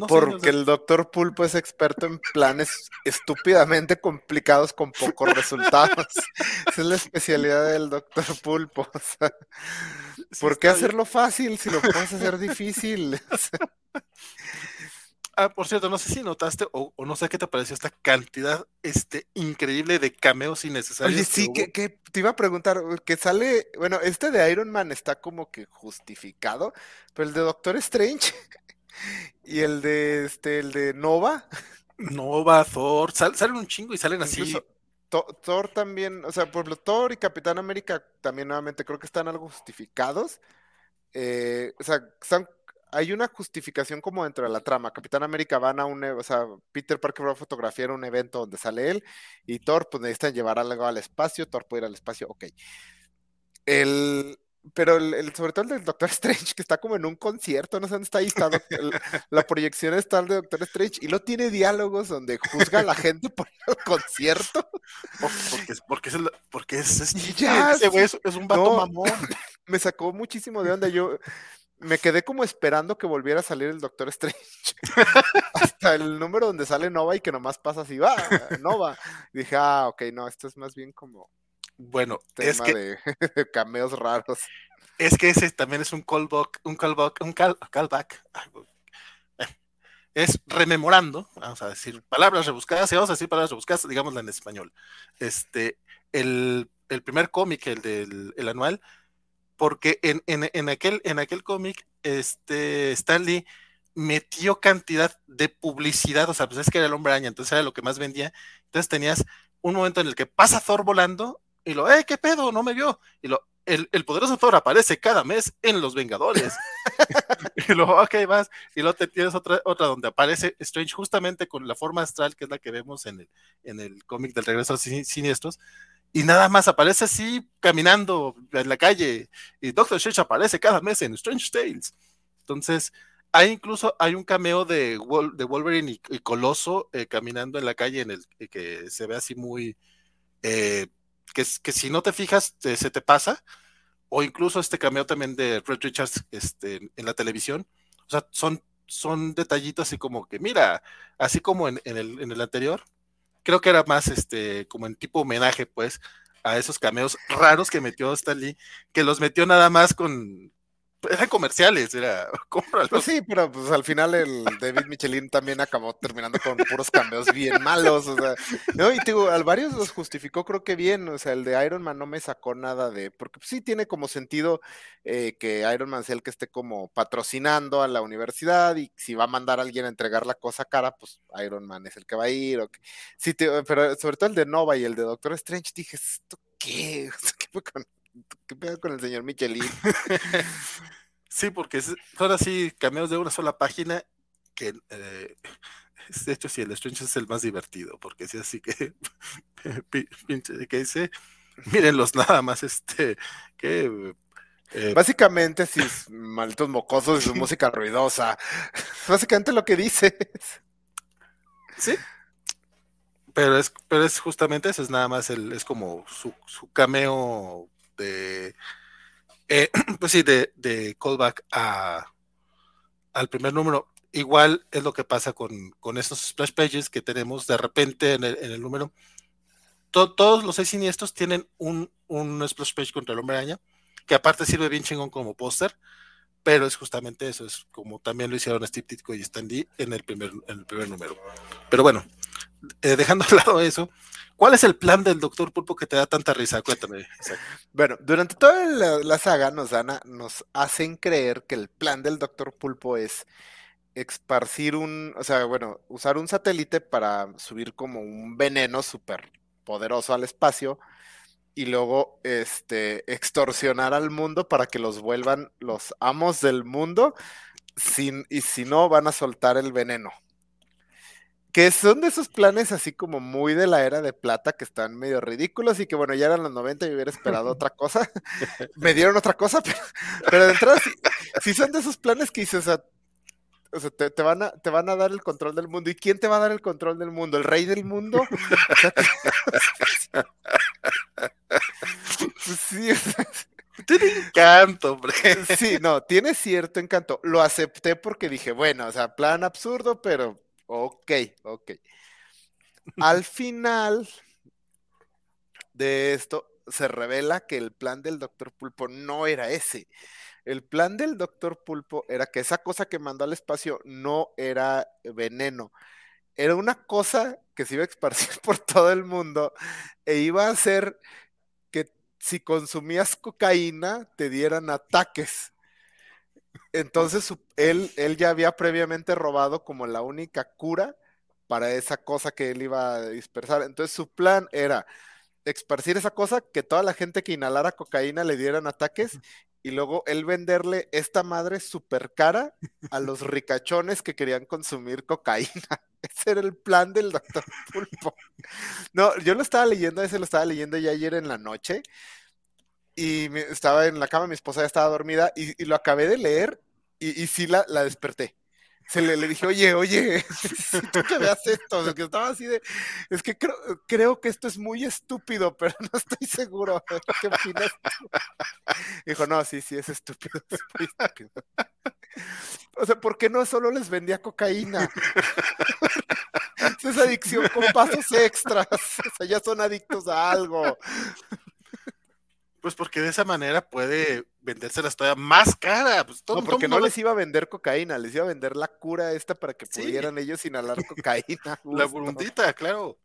S2: Porque el doctor Pulpo es experto en planes estúpidamente complicados con pocos resultados. Esa es la especialidad del doctor Pulpo. ¿Por qué hacerlo fácil si lo puedes hacer difícil?
S1: ah, por cierto, no sé si notaste o, no sé qué te pareció esta cantidad este, increíble de cameos innecesarios.
S2: Oye, sí, que, que, te iba a preguntar, que sale, bueno, este de Iron Man está como que justificado, pero el de Doctor Strange y el de este, el de Nova.
S1: Nova, Thor, salen un chingo y salen así.
S2: Thor también, o sea, por ejemplo, Thor y Capitán América también nuevamente creo que están algo justificados. Eh, o sea, hay una justificación como dentro de la trama. Capitán América van a un, e, o sea, Peter Parker va a fotografiar un evento donde sale él y Thor, pues necesitan llevar algo al espacio, Thor puede ir al espacio, ok. El, pero el, sobre todo el del Doctor Strange, que está como en un concierto, no sé dónde está ahí, está la proyección está el de Doctor Strange y no tiene diálogos donde juzga a la gente por el concierto.
S1: Porque, porque es, porque es, es, ya, es, un vato mamón.
S2: Me sacó muchísimo de onda. Yo me quedé como esperando que volviera a salir el Doctor Strange. Hasta el número donde sale Nova y que nomás pasa así, va, Nova. dije, ah, ok, no, esto es más bien como
S1: bueno, es que
S2: de cameos raros.
S1: Es que ese también es un callback, un callback, un callback. Eh, es rememorando, vamos a decir palabras rebuscadas, y vamos a decir palabras rebuscadas, digámosla en español. Este, el, primer cómic, el del el anual, porque en, en, aquel, en aquel cómic, este, Stanley metió cantidad de publicidad, o sea, pues es que era el hombre araña, entonces era lo que más vendía. Entonces tenías un momento en el que pasa Thor volando y lo, eh, ¿qué pedo? No me vio. Y lo, el, el poderoso Thor aparece cada mes en Los Vengadores. y lo, ok, vas. Y luego tienes otra, otra donde aparece Strange justamente con la forma astral, que es la que vemos en el, en el cómic del regreso a los siniestros. Y nada más aparece así caminando en la calle. Y Doctor Strange aparece cada mes en Strange Tales. Entonces, hay incluso hay un cameo de, de Wolverine y, Coloso eh, caminando en la calle en el que se ve así muy eh, que, que si no te fijas se te pasa, o incluso este cameo también de Red Richards este, en la televisión, o sea, son, son detallitos así como que, mira, así como en, el, en el anterior, creo que era más este, como en tipo homenaje, pues, a esos cameos raros que metió Stanley, que los metió nada más con, eran comerciales, era cómpralo.
S2: Pues sí, pero pues al final el David Michelin también acabó terminando con puros cambios bien malos, o sea, no, y digo, al varios los justificó creo que bien, o sea, el de Iron Man no me sacó nada de, porque pues, sí tiene como sentido eh, que Iron Man sea el que esté como patrocinando a la universidad y si va a mandar a alguien a entregar la cosa cara, pues Iron Man es el que va a ir, o sí, pero sobre todo el de Nova y el de Doctor Strange, dije, ¿esto qué? ¿Qué fue con ¿Qué pedo con el señor Michelin?
S1: sí, porque son así cameos de una sola página que eh, de hecho sí, el Strange es el más divertido, porque es así que pinche que dice, mírenlos nada más, este, que
S2: eh, Básicamente, si es malditos mocosos y su música ruidosa. Básicamente lo que dices.
S1: Sí. Pero es, pero es justamente eso, es nada más el, es como su, su cameo de, eh, pues sí, de, de callback a, al primer número. Igual es lo que pasa con, con estos splash pages que tenemos de repente en el, en el número. todos los seis siniestros tienen un, un splash page contra el hombre araña, que aparte sirve bien chingón como póster, pero es justamente eso, es como también lo hicieron Steve Ditko y Stan Lee en el primer, en el primer número. Pero bueno, eh, dejando de lado eso, ¿Cuál es el plan del Doctor Pulpo que te da tanta risa? Cuéntame.
S2: Bueno, durante toda la, saga nos, dan nos hacen creer que el plan del Doctor Pulpo es esparcir un, o sea, bueno, usar un satélite para subir como un veneno súper poderoso al espacio y luego este extorsionar al mundo para que los vuelvan los amos del mundo sin, y si no van a soltar el veneno que son de esos planes así como muy de la era de plata que están medio ridículos y que bueno, ya eran los 90 y hubiera esperado otra cosa. Me dieron otra cosa, pero, de entrada sí, son de esos planes que dices, o sea, te, van a, te van a dar el control del mundo. ¿Y quién te va a dar el control del mundo? ¿El rey del mundo?
S1: pues sí. Tiene encanto, hombre.
S2: Sí, no, tiene cierto encanto. Lo acepté porque dije, bueno, o sea, plan absurdo, pero ok, ok. Al final de esto se revela que el plan del doctor Pulpo no era ese. El plan del doctor Pulpo era que esa cosa que mandó al espacio no era veneno. Era una cosa que se iba a esparcir por todo el mundo e iba a hacer que si consumías cocaína te dieran ataques. Entonces él, él ya había previamente robado como la única cura para esa cosa que él iba a dispersar. Entonces su plan era esparcir esa cosa, que toda la gente que inhalara cocaína le dieran ataques y luego él venderle esta madre súper cara a los ricachones que querían consumir cocaína. Ese era el plan del doctor Pulpo. No, yo lo estaba leyendo, ese lo estaba leyendo ya ayer en la noche y estaba en la cama, mi esposa ya estaba dormida y, lo acabé de leer y, sí la, la desperté se le, dije, oye, oye, tú que veas esto, que estaba así de, es que creo, creo que esto es muy estúpido, pero no estoy seguro. ¿Qué opinas Dijo, no, sí, sí, es estúpido. O sea, ¿por qué no solo les vendía cocaína? es adicción con pasos extras. O sea, ya son adictos a algo.
S1: Pues porque de esa manera puede vendérselas todavía más cara. Pues
S2: no, porque no les iba a vender cocaína, les iba a vender la cura esta para que pudieran ellos inhalar cocaína.
S1: La burundita, claro.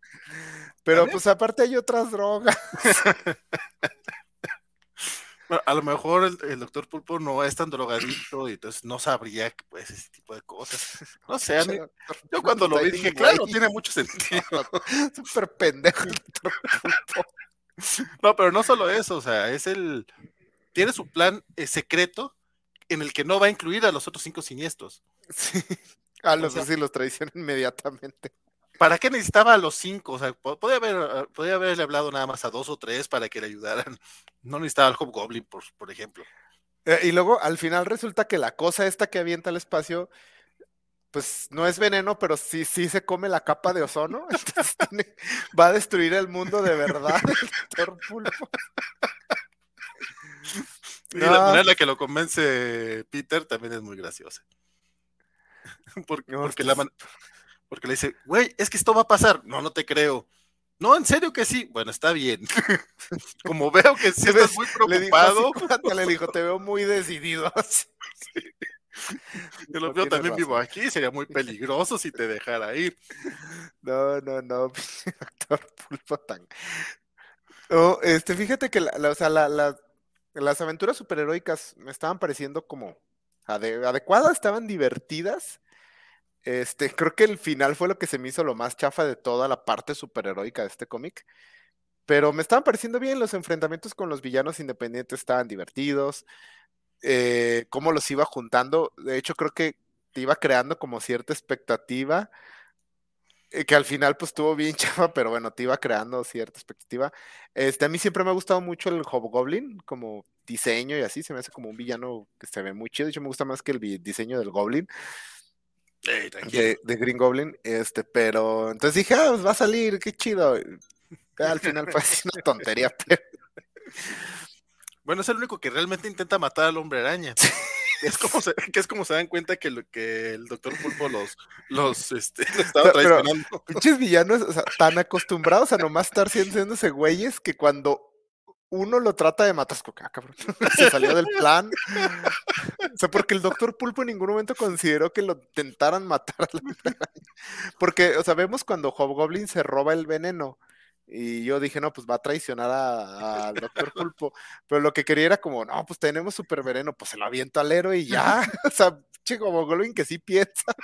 S2: Pero pues aparte hay otras drogas.
S1: a lo mejor el, doctor Pulpo no es tan drogadito y entonces no sabría pues, ese tipo de cosas. No sé, yo cuando lo vi dije, claro, tiene mucho sentido.
S2: Súper pendejo el doctor Pulpo.
S1: No, pero no solo eso, o sea, es el. Tiene su plan eh, secreto en el que no va a incluir a los otros cinco siniestros.
S2: Sí. A los así los traiciona inmediatamente.
S1: ¿Para qué necesitaba a los cinco? O sea, podía, haber, ah, podía haberle hablado nada más a dos o tres para que le ayudaran. No necesitaba al Hobgoblin, por, por ejemplo.
S2: Eh, y luego al final resulta que la cosa esta que avienta al espacio pues no es veneno, pero sí, sí se come la capa de ozono. Entonces va a destruir el mundo de verdad el doctor Pulpo.
S1: Y la manera en la que lo convence Peter también es muy graciosa. Porque, porque, la porque le dice, güey, es que esto va a pasar. No, no te creo. No, en serio que sí. Bueno, está bien. Como veo que sí estás muy preocupado.
S2: Le dijo, te veo muy decidido. Sí.
S1: Yo lo veo también vivo aquí, sería muy peligroso si te dejara ir.
S2: No, no, no, doctor Pulpo tan. Oh, este, fíjate que la, o sea, las aventuras superheroicas me estaban pareciendo como adecuadas, estaban divertidas. Este, creo que el final fue lo que se me hizo lo más chafa de toda la parte superheroica de este cómic. Pero me estaban pareciendo bien, los enfrentamientos con los villanos independientes estaban divertidos eh, cómo los iba juntando. De hecho, creo que te iba creando como cierta expectativa, eh, que al final pues estuvo bien chava, pero bueno, te iba creando cierta expectativa. Este, a mí siempre me ha gustado mucho el Hobgoblin, como diseño y así, se me hace como un villano que se ve muy chido. De hecho, me gusta más que el diseño del Goblin. de, Green Goblin, este, pero entonces dije, ah, pues va a salir, qué chido. Al final fue así una tontería, pero
S1: bueno, es el único que realmente intenta matar al hombre araña. es como se, que es como se dan cuenta que, lo, que el doctor Pulpo los, los, este, estaba traicionando.
S2: Pinches villanos, o sea, tan acostumbrados a nomás estar siendo ese güeyes que cuando uno lo trata de matar, es como, ah, cabrón, se salió del plan. O sea, porque el doctor Pulpo en ningún momento consideró que lo intentaran matar Porque, o sea, vemos cuando Hobgoblin se roba el veneno y yo dije, no, pues va a traicionar al doctor Pulpo. Pero lo que quería era como, no, pues tenemos super veneno, pues se lo aviento al héroe y ya. o sea, chico, Golovin que sí piensa.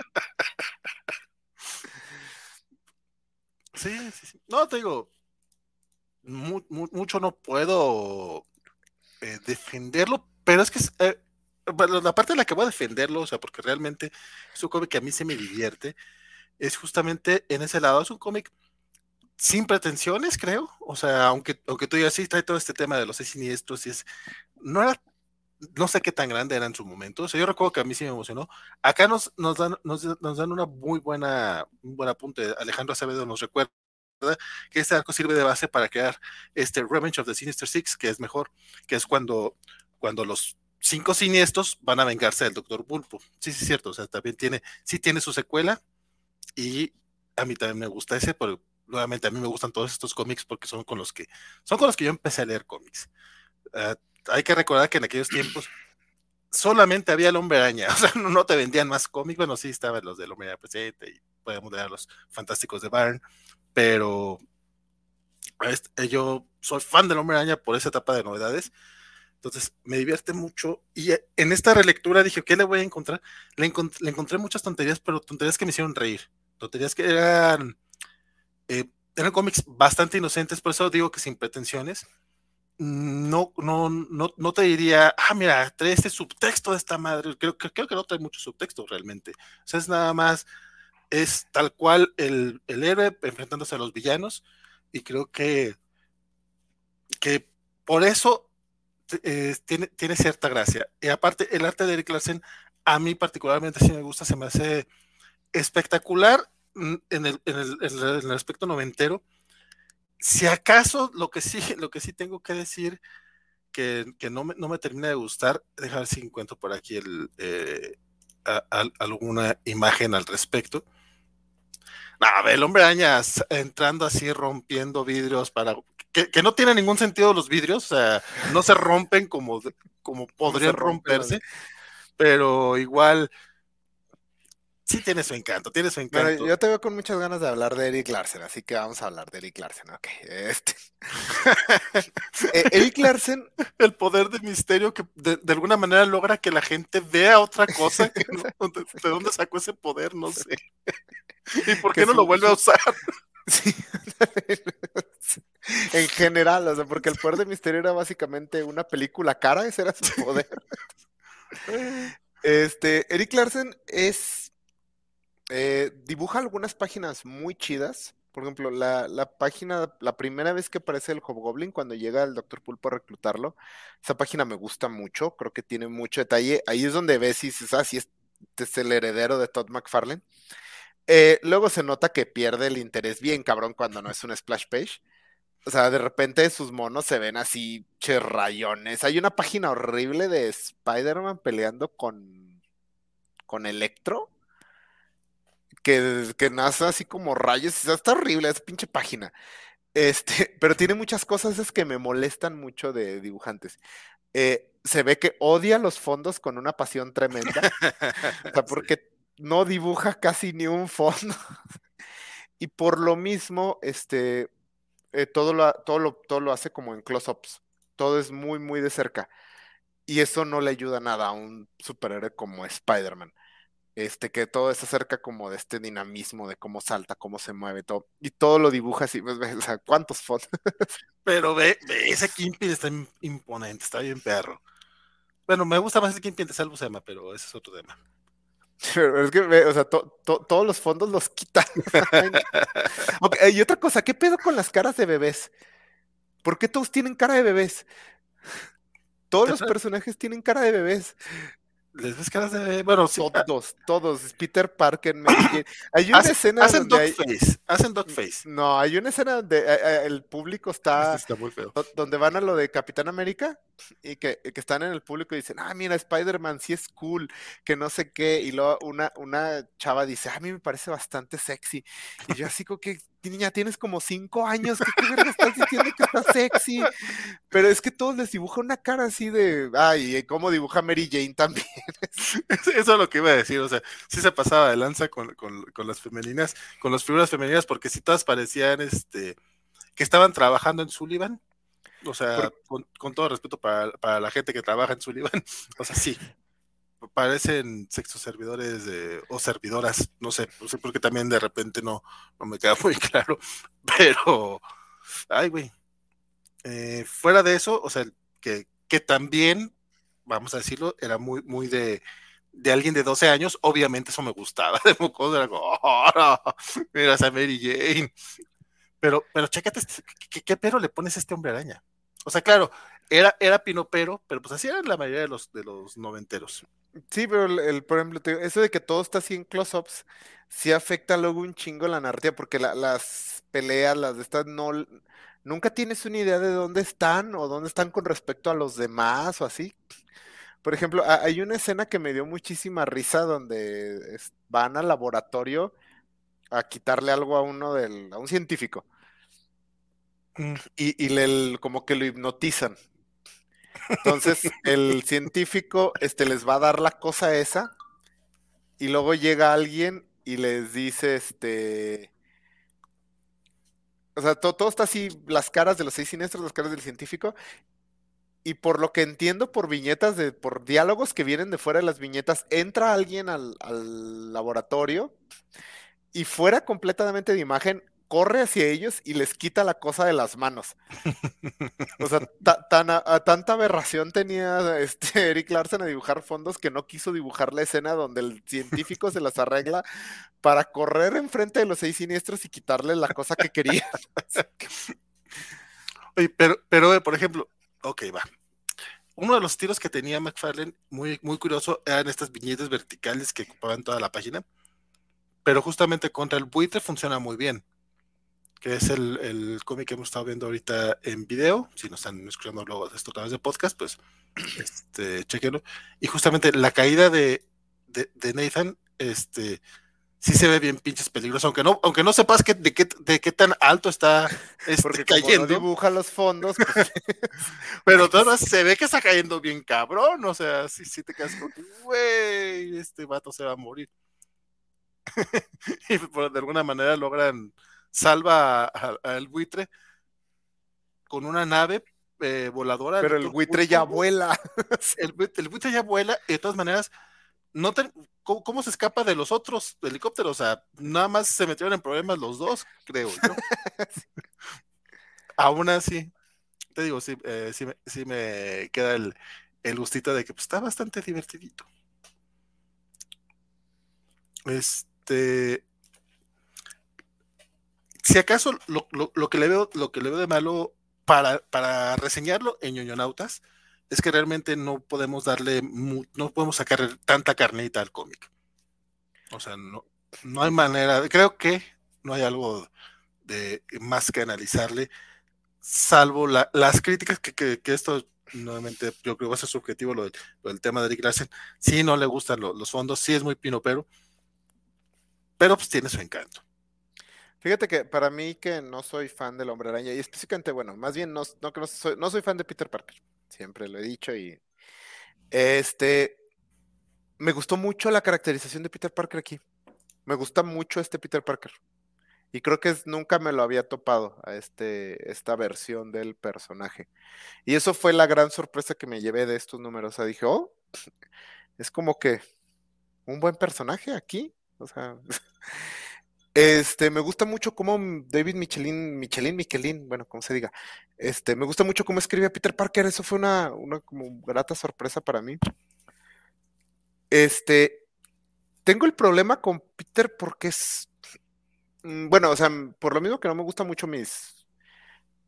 S1: sí, sí, sí. No, te digo, mucho no puedo eh, defenderlo, pero es que eh, la parte en la que voy a defenderlo, o sea, porque realmente es un cómic que a mí se me divierte, es justamente en ese lado, es un cómic sin pretensiones, creo. O sea, aunque, aunque tú ya sí trae todo este tema de los seis siniestros, y es, no era no sé qué tan grande era en su momento. O sea, yo recuerdo que a mí sí me emocionó. Acá nos, nos, dan, nos, dan una muy buena, un buen apunte. Alejandro Acevedo nos recuerda que este arco sirve de base para crear este Revenge of the Sinister Six, que es mejor, que es cuando, cuando los cinco siniestros van a vengarse del Doctor Pulpo. Sí, sí, es cierto. O sea, también tiene, sí tiene su secuela y a mí también me gusta ese, pero nuevamente a mí me gustan todos estos cómics porque son con los que, son con los que yo empecé a leer cómics. Uh, hay que recordar que en aquellos tiempos solamente había el hombre araña, o sea, no te vendían más cómics, bueno, sí estaban los del hombre araña presente y podemos leer los fantásticos de Barn, pero este, yo soy fan del hombre araña por esa etapa de novedades, entonces me divierte mucho y en esta relectura dije, ¿qué le voy a encontrar? Le, encont le encontré muchas tonterías, pero tonterías que me hicieron reír, tonterías que eran, eh, eran cómics bastante inocentes, por eso digo que sin pretensiones, no, no, no, no te diría, ah, mira, trae este subtexto de esta madre. Creo, creo que no trae mucho subtexto realmente. O sea, es nada más, es tal cual el, el héroe enfrentándose a los villanos. Y creo que, que por eso eh, tiene, tiene cierta gracia. Y aparte, el arte de Eric Larsen, a mí particularmente sí me gusta, se me hace espectacular en el, en el, en el aspecto noventero si acaso lo que sí, lo que sí tengo que decir que, que no, me, no, me, termina de gustar, dejar si encuentro por aquí el, eh, a, a, alguna imagen al respecto. No, el hombre arañas entrando así rompiendo vidrios para que, que, no tiene ningún sentido los vidrios, o sea, no se rompen como, como podrían romperse, pero igual sí tiene su encanto, tiene su encanto.
S2: Bueno, yo te veo con muchas ganas de hablar de Eric Larsen, así que vamos a hablar de Eric Larsen. Ok, este.
S1: eh, Eric Larsen, el poder de misterio que de, de, alguna manera logra que la gente vea otra cosa. Que no, ¿De dónde sacó ese poder? No sé. ¿Y por qué no lo vuelve a usar? Sí.
S2: en general, o sea, porque el poder de misterio era básicamente una película cara, ese era su poder. Este, Eric Larsen es eh, dibuja algunas páginas muy chidas. Por ejemplo, la, la, página, la primera vez que aparece el Hobgoblin, cuando llega el Dr. Pulpo a reclutarlo, esa página me gusta mucho, creo que tiene mucho detalle. Ahí es donde ves si dices, ah, si este es el heredero de Todd McFarlane. Eh, luego se nota que pierde el interés bien cabrón cuando no es un splash page. O sea, de repente sus monos se ven así, che rayones. Hay una página horrible de Spider-Man peleando con, con Electro que, que nace así como rayos, está horrible esa pinche página. Este, pero tiene muchas cosas es que me molestan mucho de dibujantes. Eh, se ve que odia los fondos con una pasión tremenda. o sea, porque no dibuja casi ni un fondo. y por lo mismo, este, eh, todo, lo, todo, lo, todo lo hace como en close-ups. Todo es muy, muy de cerca. Y eso no le ayuda nada a un superhéroe como Spider-Man este, que todo es acerca como de este dinamismo, de cómo salta, cómo se mueve, todo, y todo lo dibuja así, pues, o sea, ¿cuántos fotos?
S1: Pero ve, ve, ese Kimpin está imponente, está bien perro. Bueno, me gusta más el Kimpin de Salvo Sema, pero ese es otro tema.
S2: Pero es que, o sea, to, to, todos los fondos los quita. okay, y otra cosa, ¿qué pedo con las caras de bebés? ¿Por qué todos tienen cara de bebés? Todos los personajes tienen cara de bebés.
S1: Les ves caras de. Bueno,
S2: todos, todos. Todos. Peter Parker. Hay una escena.
S1: Hacen donde dogface. Hay... Hacen dogface.
S2: No, hay una escena donde eh, eh, el público está.
S1: Está muy feo.
S2: Donde van a lo de Capitán América y que, que están en el público y dicen, ah, mira, Spider-Man sí es cool, que no sé qué. Y luego una, una chava dice, ah, a mí me parece bastante sexy. Y yo así como que niña, tienes como cinco años, ¿qué, qué verga estás diciendo que está sexy? Pero es que todos les dibuja una cara así de, ay, ¿cómo dibuja Mary Jane también?
S1: Eso es lo que iba a decir, o sea, sí se pasaba de lanza con, con, con las femeninas, con las figuras femeninas, porque si todas parecían, este, que estaban trabajando en Sullivan, o sea, con, con, todo respeto para, para, la gente que trabaja en Sullivan, o sea, sí, parecen sexos servidores o servidoras, no sé, no sé porque también de repente no, no me queda muy claro, pero, ay, güey, eh, fuera de eso, o sea, que, que también, vamos a decirlo, era muy, muy de, de alguien de 12 años, obviamente eso me gustaba, de mocoso, era como, oh, no, mira esa Mary Jane, pero, pero chécate, este, ¿qué, ¿qué, pero le pones a este hombre araña? O sea, claro, era, era pinopero, pero pues así eran la mayoría de los, de los noventeros.
S2: Sí, pero el, por ejemplo, eso de que todo está así en close-ups, sí afecta luego un chingo la narrativa, porque las peleas, las de estas, no, nunca tienes una idea de dónde están o dónde están con respecto a los demás o así. Por ejemplo, hay una escena que me dio muchísima risa donde van al laboratorio a quitarle algo a uno del, a un científico. Mm. Y, y le, como que lo hipnotizan. Entonces, el científico este, les va a dar la cosa esa. Y luego llega alguien y les dice, este. O sea, todo, todo está así, las caras de los seis siniestros, las caras del científico, y por lo que entiendo por viñetas, de, por diálogos que vienen de fuera de las viñetas, entra alguien al, laboratorio y fuera completamente de imagen, corre hacia ellos y les quita la cosa de las manos. O sea, tan, tanta aberración tenía este Eric Larsen a dibujar fondos que no quiso dibujar la escena donde el científico se las arregla para correr enfrente de los seis siniestros y quitarle la cosa que quería.
S1: Oye, pero, pero, por ejemplo, Ok, va. Uno de los tiros que tenía McFarlane, muy, muy curioso, eran estas viñetas verticales que ocupaban toda la página. Pero justamente contra el buitre funciona muy bien. Que es el, cómic que hemos estado viendo ahorita en video. Si nos están escuchando luego esto a través de podcast, pues este, chequenlo. Y justamente la caída de, de, de Nathan, este, sí se ve bien pinches peligroso, aunque no, aunque no sepas que, de, qué, de qué tan alto está este, Porque cayendo.
S2: dibuja los fondos. Pues,
S1: pero todas se ve que está cayendo bien cabrón, o sea, sí, sí te quedas como, güey, este vato se va a morir. y de alguna manera logran salva al buitre con una nave eh, voladora.
S2: Pero el buitre ya vuela.
S1: el, el buitre ya vuela, y de todas maneras no ¿cómo, se escapa de los otros helicópteros? O sea, nada más se metieron en problemas los dos, creo yo. Aún así, te digo, sí, eh, sí, me queda el, gustito de que pues, está bastante divertidito. Este. Si acaso lo, que le veo, lo que le veo de malo para, para reseñarlo en ñoñonautas es que realmente no podemos darle, no podemos sacar tanta carnita al cómic. O sea, no, no hay manera, creo que no hay algo de más que analizarle, salvo las críticas que, esto, nuevamente, yo creo que va a ser subjetivo lo, del, tema de Rick Larsen. Sí, no le gustan los fondos, sí es muy pinopero, pero pues tiene su encanto.
S2: Fíjate que para mí que no soy fan del Hombre Araña, y específicamente, bueno, más bien no, no, soy, no soy fan de Peter Parker siempre lo he dicho y este me gustó mucho la caracterización de Peter Parker aquí. Me gusta mucho este Peter Parker. Y creo que nunca me lo había topado a este, esta versión del personaje. Y eso fue la gran sorpresa que me llevé de estos números. O sea, dije, oh, es como que un buen personaje aquí. O sea, Este, me gusta mucho cómo David Michelin, Michelin, Michelin, bueno, como se diga, este, me gusta mucho cómo escribe a Peter Parker, eso fue una, una como grata sorpresa para mí. Este, tengo el problema con Peter porque es, mm, bueno, o sea, por lo mismo que no me gustan mucho mis,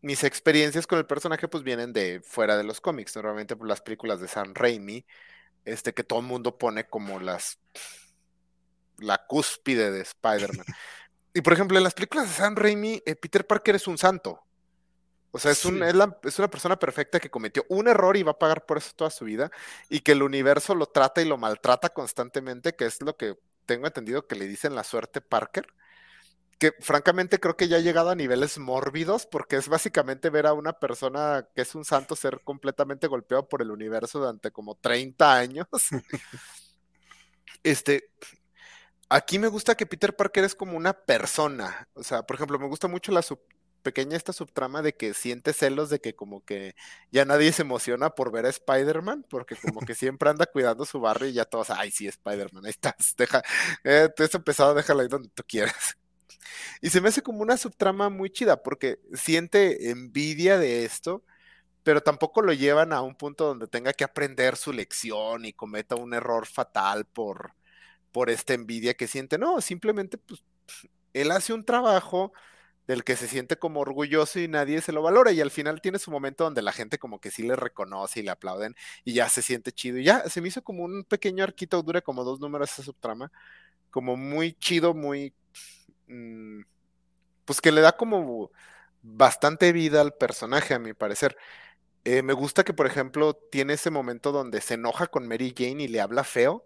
S2: mis experiencias con el personaje, pues vienen de fuera de los cómics, normalmente por las películas de Sam Raimi, este, que todo el mundo pone como las la cúspide de Spider-Man. y por ejemplo, en las películas de Sam Raimi, eh, Peter Parker es un santo. O sea, es, un, es, una persona perfecta que cometió un error y va a pagar por eso toda su vida. Y que el universo lo trata y lo maltrata constantemente, que es lo que tengo entendido que le dicen la suerte Parker. Que francamente creo que ya ha llegado a niveles mórbidos, porque es básicamente ver a una persona que es un santo ser completamente golpeado por el universo durante como 30 años. este, Aquí me gusta que Peter Parker es como una persona. O sea, por ejemplo, me gusta mucho la pequeña esta subtrama de que siente celos de que como que ya nadie se emociona por ver a Spider-Man, porque como que siempre anda cuidando su barrio y ya todos, ay, sí, Spider-Man, ahí estás, deja, eh, has empezado, déjalo ahí donde tú quieras. Y se me hace como una subtrama muy chida, porque siente envidia de esto, pero tampoco lo llevan a un punto donde tenga que aprender su lección y cometa un error fatal por, por esta envidia que siente. No, simplemente pues él hace un trabajo del que se siente como orgulloso y nadie se lo valora y al final tiene su momento donde la gente como que sí le reconoce y le aplauden y ya se siente chido y ya se me hizo como un pequeño arquito, dura como dos números esa subtrama, como muy chido, muy... Mm, pues que le da como bastante vida al personaje a mi parecer. Eh, me gusta que, por ejemplo, tiene ese momento donde se enoja con Mary Jane y le habla feo.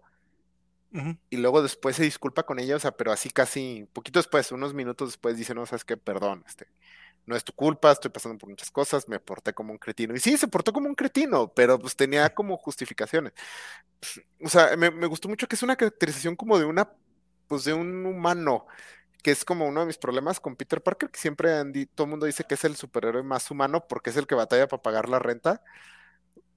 S2: Y luego después se disculpa con ella, o sea, pero así casi, poquito después, unos minutos después, dice, no, sabes qué, perdón, este, no es tu culpa, estoy pasando por muchas cosas, me porté como un cretino. Y sí, se portó como un cretino, pero pues tenía como justificaciones. O sea, me, me gustó mucho que es una caracterización como de una, pues de un humano, que es como uno de mis problemas con Peter Parker, que siempre todo el mundo dice que es el superhéroe más humano porque es el que batalla para pagar la renta,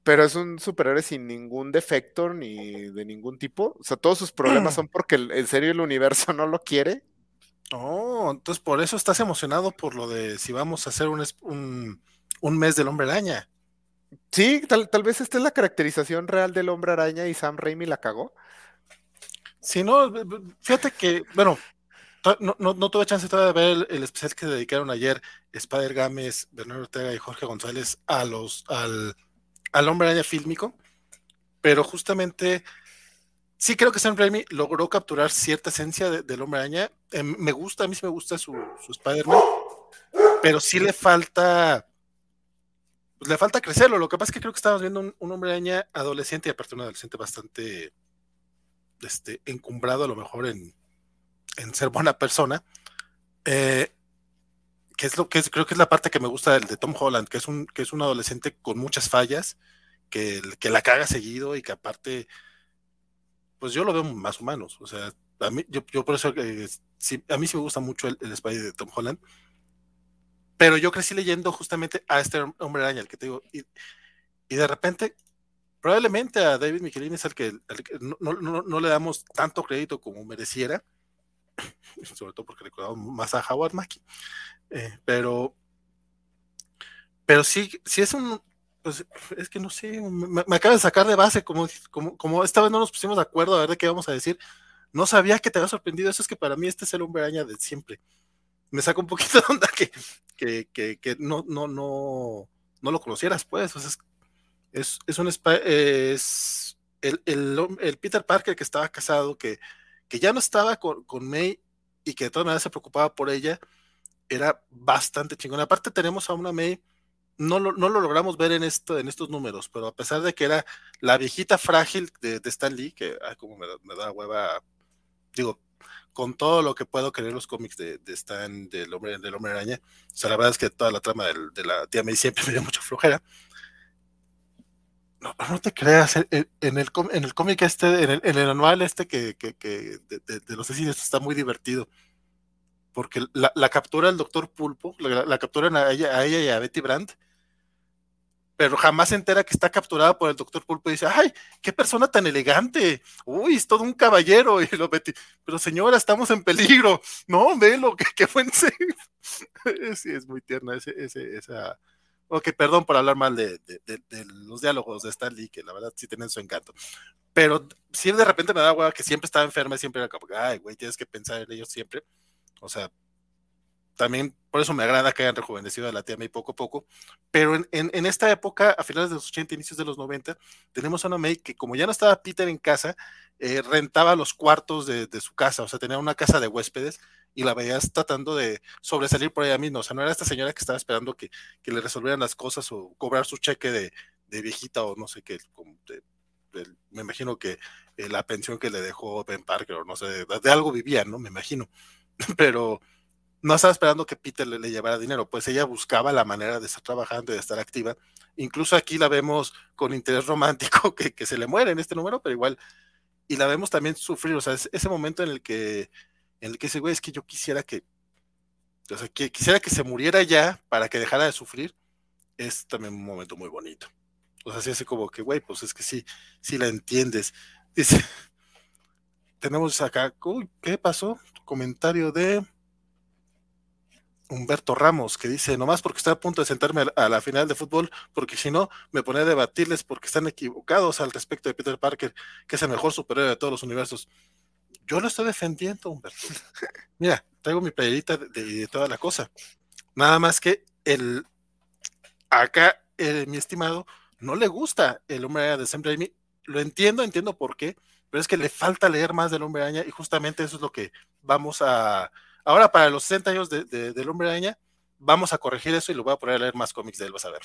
S2: pero es un superhéroe sin ningún defecto ni de ningún tipo. O sea, todos sus problemas son porque en serio el universo no lo quiere.
S1: Oh, entonces por eso estás emocionado por lo de si vamos a hacer un, un, mes del hombre araña.
S2: Sí, tal, tal vez esta es la caracterización real del hombre araña y Sam Raimi la cagó.
S1: Sí, no, fíjate que, bueno, no, no, tuve chance todavía de ver el, especial que dedicaron ayer Spider Games, Bernardo Ortega y Jorge González a los, al, al hombre araña fílmico, pero justamente sí creo que Sam Raimi logró capturar cierta esencia del hombre araña. Em, me gusta, a mí sí me gusta su, su Spider-Man, pero sí le falta. Pues le falta crecerlo. Lo que pasa es que creo que estamos viendo un, un hombre araña adolescente y aparte un adolescente bastante este, encumbrado a lo mejor en, en ser buena persona, eh, que es lo que creo que es la parte que me gusta del de Tom Holland, que es un, que es un adolescente con muchas fallas, que, que la caga seguido y que aparte, pues yo lo veo más humanos. O sea, a mí, yo, por eso, eh, a mí sí me gusta mucho el, el Spidey de Tom Holland, pero yo crecí leyendo justamente a este hombre araña, el que te digo, y, y de repente probablemente a David Michelin es el que, no, no, no, le damos tanto crédito como mereciera, sobre todo porque recordamos más a Howard Mackie. Eh, pero, pero sí, sí es un, pues es que no sé, me, acaba de sacar de base, como, como, como esta vez no nos pusimos de acuerdo a ver de qué vamos a decir. No sabía que te había sorprendido, eso es que para mí este es el hombre araña de siempre. Me saca un poquito de onda que, que, que, que no, no, no, no lo conocieras, pues. es, es, es un es el, el, el Peter Parker que estaba casado, que que ya no estaba con, May y que de todas maneras se preocupaba por ella, era bastante chingón. Aparte tenemos a una May, no lo, no lo logramos ver en, esto, en estos números, pero a pesar de que era la viejita frágil de, Stan Lee, que como me, da hueva, digo, con todo lo que puedo querer los cómics de, Stan, del hombre, del hombre araña, o sea, la verdad es que toda la trama de la tía May siempre me dio mucha flojera, no, no te creas, en, el, en el cómic este, en el, en el, anual este que, que, que de, de, los asesinos está muy divertido. Porque la, captura el doctor Pulpo, la, la capturan a ella, y a Betty Brandt, pero jamás se entera que está capturada por el doctor Pulpo y dice, ay, qué persona tan elegante, uy, es todo un caballero, y lo Betty, pero señora, estamos en peligro, no, velo, que, que fue en serio. sí, es muy tierna ese, ese, esa, Ok, perdón por hablar mal de, los diálogos de Stanley, que la verdad sí tienen su encanto. Pero sí de repente me da hueva que siempre estaba enferma y siempre era como, ay, güey, tienes que pensar en ellos siempre. O sea, también por eso me agrada que hayan rejuvenecido a la tía May poco a poco. Pero en, en, esta época, a finales de los 80, inicios de los 90, tenemos a una May que, como ya no estaba Peter en casa, eh, rentaba los cuartos de, de, su casa, o sea, tenía una casa de huéspedes y la veías tratando de sobresalir por ella misma. O sea, no era esta señora que estaba esperando que, que le resolvieran las cosas o cobrar su cheque de, de viejita o no sé qué. me imagino que eh, la pensión que le dejó Ben Parker o no sé, de, algo vivía, ¿no? Me imagino. Pero no estaba esperando que Peter le, le, llevara dinero, pues ella buscaba la manera de estar trabajando y de estar activa. Incluso aquí la vemos con interés romántico que, se le muere en este número, pero igual, y la vemos también sufrir, o sea, es ese momento en el que en el que ese güey es que yo quisiera que, o sea, que quisiera que se muriera ya para que dejara de sufrir, es también un momento muy bonito. O sea, así hace como que, güey, pues es que sí, sí la entiendes. Dice, tenemos acá, uy, ¿qué pasó? Comentario de Humberto Ramos, que dice, nomás porque estoy a punto de sentarme a la final de fútbol, porque si no, me pone a debatirles porque están equivocados al respecto de Peter Parker, que es el mejor superhéroe de todos los universos yo lo estoy defendiendo, Humberto. Mira, traigo mi playerita de, toda la cosa. Nada más que el acá, eh, mi estimado, no le gusta el hombre de Sam Raimi. Lo entiendo, entiendo por qué, pero es que le falta leer más del hombre araña y justamente eso es lo que vamos a. Ahora, para los 60 años de, del hombre araña, vamos a corregir eso y lo voy a poner a leer más cómics de él, vas a ver.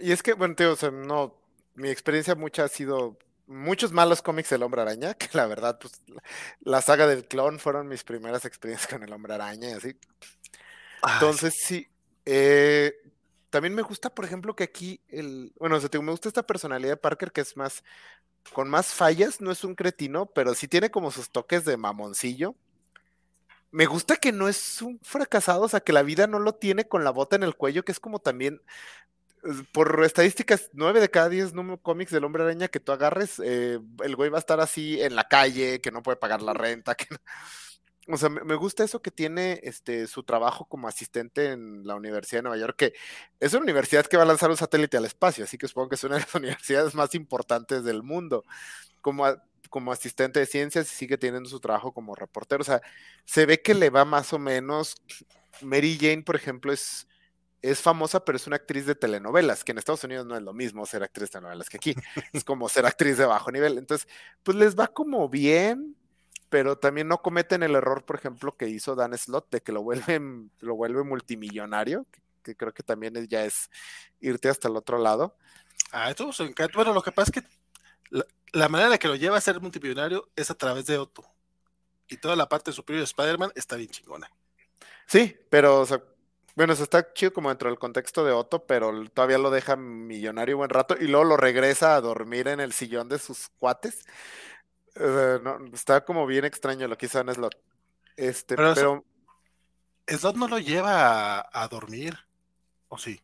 S2: y es que, bueno, tío, o sea, no, mi experiencia mucha ha sido muchos malos cómics del Hombre Araña, que la verdad, pues la saga del clon fueron mis primeras experiencias con el Hombre Araña y así. Entonces, sí. Eh, también me gusta, por ejemplo, que aquí el. Bueno, o sea, me gusta esta personalidad de Parker que es más. Con más fallas, no es un cretino, pero sí tiene como sus toques de mamoncillo. Me gusta que no es un fracasado, o sea, que la vida no lo tiene con la bota en el cuello, que es como también por estadísticas, 9 de cada 10 cómics del hombre araña que tú agarres, eh, el güey va a estar así en la calle, que no puede pagar la renta. Que O sea, me gusta eso que tiene este, su trabajo como asistente en la Universidad de Nueva York, que es una universidad que va a lanzar un satélite al espacio, así que supongo que es una de las universidades más importantes del mundo. Como, como asistente de ciencias y sigue teniendo su trabajo como reportero. O sea, se ve que le va más o menos. Mary Jane, por ejemplo, es es famosa, pero es una actriz de telenovelas, que en Estados Unidos no es lo mismo ser actriz de telenovelas que aquí. es como ser actriz de bajo nivel. Entonces, pues les va como bien, pero también no cometen el error, por ejemplo, que hizo Dan Slott, de que lo vuelven, lo vuelve multimillonario, que, creo que también ya es irte hasta el otro lado.
S1: Ah, esto me encanta. Bueno, lo que pasa es que la, manera en que lo lleva a ser multimillonario es a través de Otto. Y toda la parte superior de Spider-Man está bien chingona.
S2: Sí, pero o sea, bueno, eso está chido como dentro del contexto de Otto, pero todavía lo deja millonario buen rato y luego lo regresa a dormir en el sillón de sus cuates. Está como bien extraño lo que hizo Dan Slot. Este, pero,
S1: Slot no lo lleva a, dormir, ¿o sí?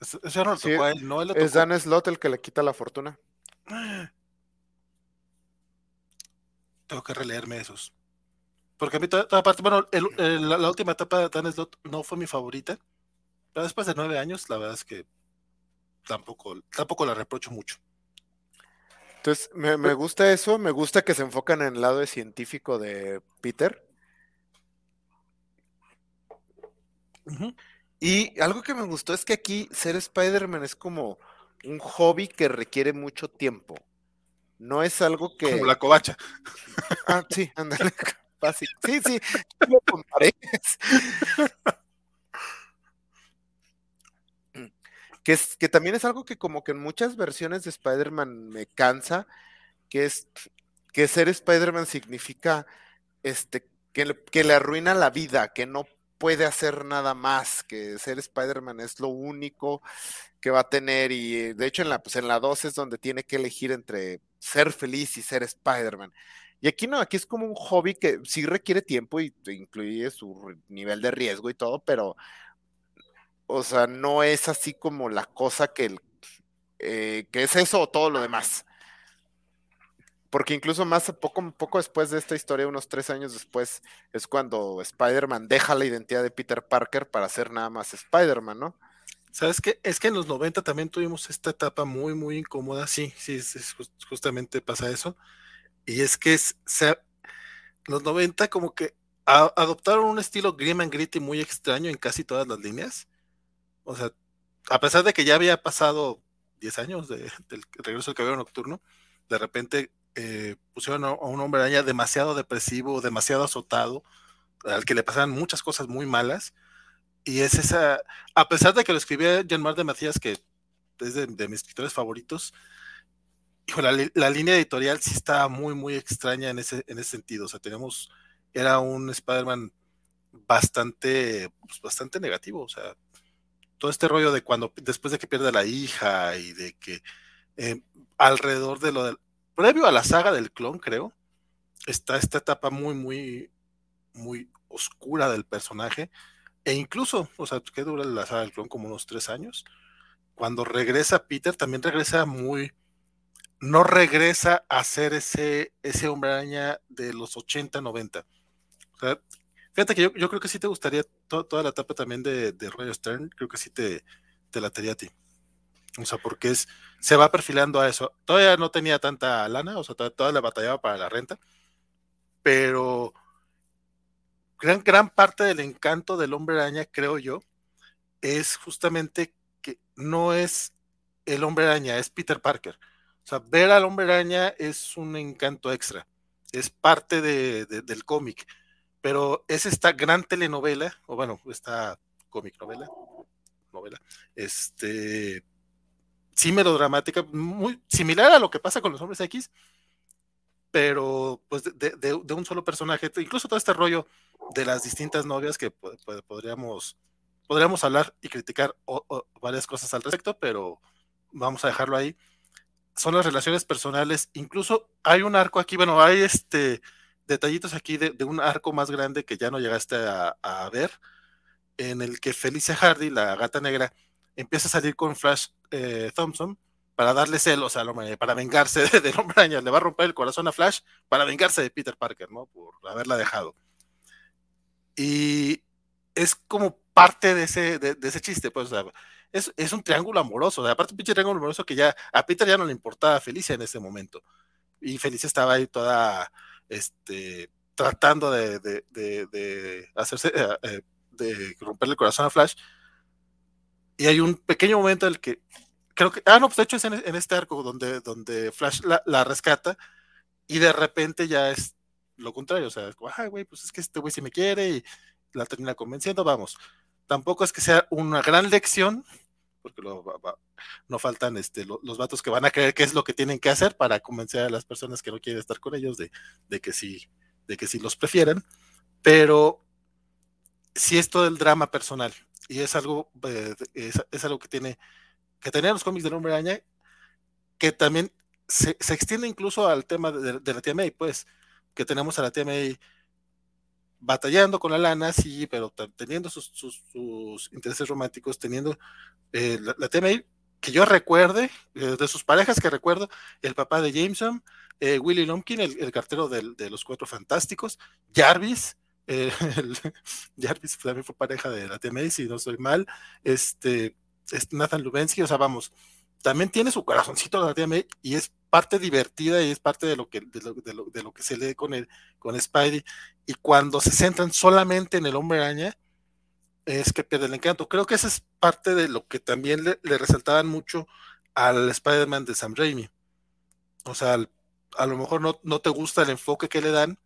S1: Eso no lo tocó a él, ¿no?
S2: Es Dan Slot el que le quita la fortuna.
S1: Tengo que releerme esos. Porque a mí toda, parte, bueno, la, última etapa de Dan Slot no fue mi favorita, pero después de nueve años, la verdad es que tampoco, tampoco la reprocho mucho.
S2: Entonces, me, me gusta eso, me gusta que se enfocan en el lado de científico de Peter. Y algo que me gustó es que aquí ser Spider-Man es como un hobby que requiere mucho tiempo. No es algo que.
S1: Como la covacha.
S2: Ah, sí, ándale. Sí, sí, que, es, que también es algo que como que en muchas versiones de Spider-Man me cansa, que es que ser Spider-Man significa este, que, le, que le arruina la vida, que no puede hacer nada más, que ser Spider-Man es lo único que va a tener y de hecho en la, pues en la 2 es donde tiene que elegir entre ser feliz y ser Spider-Man. Y aquí no, aquí es como un hobby que sí requiere tiempo y incluye su nivel de riesgo y todo, pero, o sea, no es así como la cosa que, eh, que es eso o todo lo demás. Porque incluso más poco, poco después de esta historia, unos tres años después, es cuando Spider-Man deja la identidad de Peter Parker para ser nada más Spider-Man, ¿no?
S1: ¿Sabes qué? Es que en los 90 también tuvimos esta etapa muy, muy incómoda. Sí, sí, justamente pasa eso y es que es, los 90 como que adoptaron un estilo grim and gritty muy extraño en casi todas las líneas. O sea, a pesar de que ya había pasado 10 años del regreso del cabello nocturno, de repente eh, pusieron a, un hombre araña demasiado depresivo, demasiado azotado, al que le pasaban muchas cosas muy malas. Y es esa, a pesar de que lo escribía Jean-Marc de Matías, que es de, de mis escritores favoritos, la, línea editorial sí está muy, muy extraña en ese, en ese sentido. O sea, tenemos, era un Spider-Man bastante, pues, bastante negativo. O sea, todo este rollo de cuando, después de que pierde a la hija y de que eh, alrededor de lo del, previo a la saga del clon, creo, está esta etapa muy, muy, muy oscura del personaje. E incluso, o sea, que dura la saga del clon como unos tres años. Cuando regresa Peter, también regresa muy, no regresa a ser ese, ese hombre araña de los 80, 90. Fíjate que yo, creo que sí te gustaría toda la etapa también de, de Roger Stern, creo que sí te, te latería a ti. O sea, porque es, se va perfilando a eso. Todavía no tenía tanta lana, o sea, todavía la batallaba para la renta, pero gran, gran parte del encanto del hombre araña, creo yo, es justamente que no es el hombre araña, es Peter Parker. O sea, ver al hombre araña es un encanto extra, es parte de, del cómic, pero es esta gran telenovela, o bueno, esta cómic novela, novela, este, sí melodramática, muy similar a lo que pasa con los hombres X, pero pues de, un solo personaje, incluso todo este rollo de las distintas novias que podríamos, podríamos hablar y criticar varias cosas al respecto, pero vamos a dejarlo ahí son las relaciones personales. Incluso hay un arco aquí, bueno, hay este detallitos aquí de, un arco más grande que ya no llegaste a, ver, en el que Felicia Hardy, la gata negra, empieza a salir con Flash eh, Thompson para darle celos al hombre, para vengarse del hombre. Le va a romper el corazón a Flash para vengarse de Peter Parker, ¿no? Por haberla dejado. Y es como parte de ese, de, ese chiste, pues, o sea, es, un triángulo amoroso. aparte, un pinche triángulo amoroso que ya a Peter ya no le importaba Felicia en ese momento. Y Felicia estaba ahí toda este, tratando de, hacerse, eh, eh, de romperle el corazón a Flash. Y hay un pequeño momento en el que creo que, ah, no, pues de hecho es en, este arco donde, donde Flash la, rescata y de repente ya es lo contrario, o sea, ay, güey, pues es que este güey sí me quiere y la termina convenciendo, vamos. Tampoco es que sea una gran lección, porque no faltan este, los vatos que van a creer qué es lo que tienen que hacer para convencer a las personas que no quieren estar con ellos de, que sí, de que sí los prefieren, pero si es todo el drama personal y es algo, eh, es, algo que tiene, que tenían los cómics del Hombre Araña, que también se, extiende incluso al tema de, la tía May, pues, que tenemos a la tía May batallando con la lana, sí, pero teniendo sus, intereses románticos, teniendo eh, la, la que yo recuerde, eh, de sus parejas que recuerdo, el papá de Jameson, eh, Willy Lumpkin, el, cartero de los Cuatro Fantásticos, Jarvis, Jarvis también fue pareja de la TMA, si no soy mal, este, este, Nathan Lubensky, o sea, vamos, también tiene su corazoncito la TMA y es parte divertida y es parte de lo que, de lo, que se lee con, el, con Spidey. Y cuando se centran solamente en el hombre araña, es que pierde el encanto. Creo que esa es parte de lo que también le, resaltaban mucho al Spider-Man de Sam Raimi. O sea, a lo mejor no, no, te gusta el enfoque que le dan,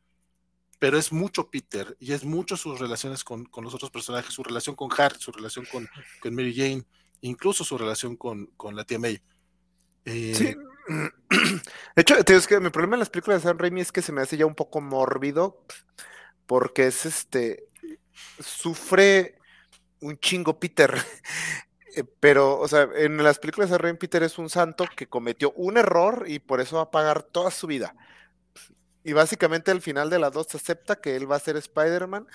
S1: pero es mucho Peter y es mucho sus relaciones con, los otros personajes, su relación con Harry, su relación con, con Mary Jane, incluso su relación con, con la tía May.
S2: Eh, sí, De hecho, es que mi problema en las películas de Sam Raimi es que se me hace ya un poco mórbido, porque es este, sufre un chingo Peter. Eh, pero, o sea, en las películas de Sam Raimi, Peter es un santo que cometió un error y por eso va a pagar toda su vida. Y básicamente al final de las dos acepta que él va a ser Spider-Man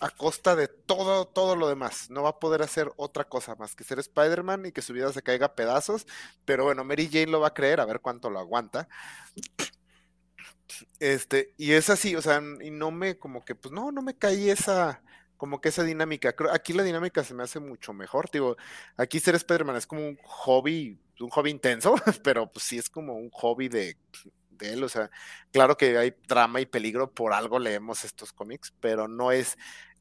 S2: a costa de todo, todo lo demás. No va a poder hacer otra cosa más que ser Spider-Man y que su vida se caiga a pedazos. Pero bueno, Mary Jane lo va a creer, a ver cuánto lo aguanta. Este, y es así, o sea, y no me, como que, pues no, no me caí esa, como que esa dinámica. Creo, aquí la dinámica se me hace mucho mejor. Digo, aquí ser Spider-Man es como un hobby, un hobby intenso, pero pues sí es como un hobby de, de él. O sea, claro que hay drama y peligro, por algo leemos estos cómics, pero no es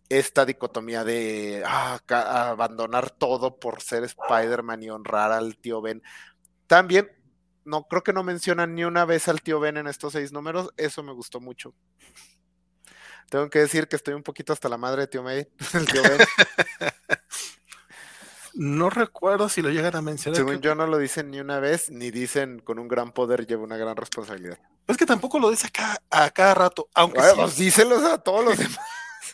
S2: esta dicotomía de ah, abandonar todo por ser Spider-Man y honrar al tío Ben. También, no creo que no mencionan ni una vez al tío Ben en estos seis números, eso me gustó mucho. Tengo que decir que estoy un poquito hasta la madre de tío May, el tío Ben.
S1: No recuerdo si lo llegan a mencionar.
S2: Según yo no lo dicen ni una vez, ni dicen con un gran poder lleva una gran responsabilidad.
S1: Es que tampoco lo dice a cada, rato, aunque
S2: sí. díselos a todos los demás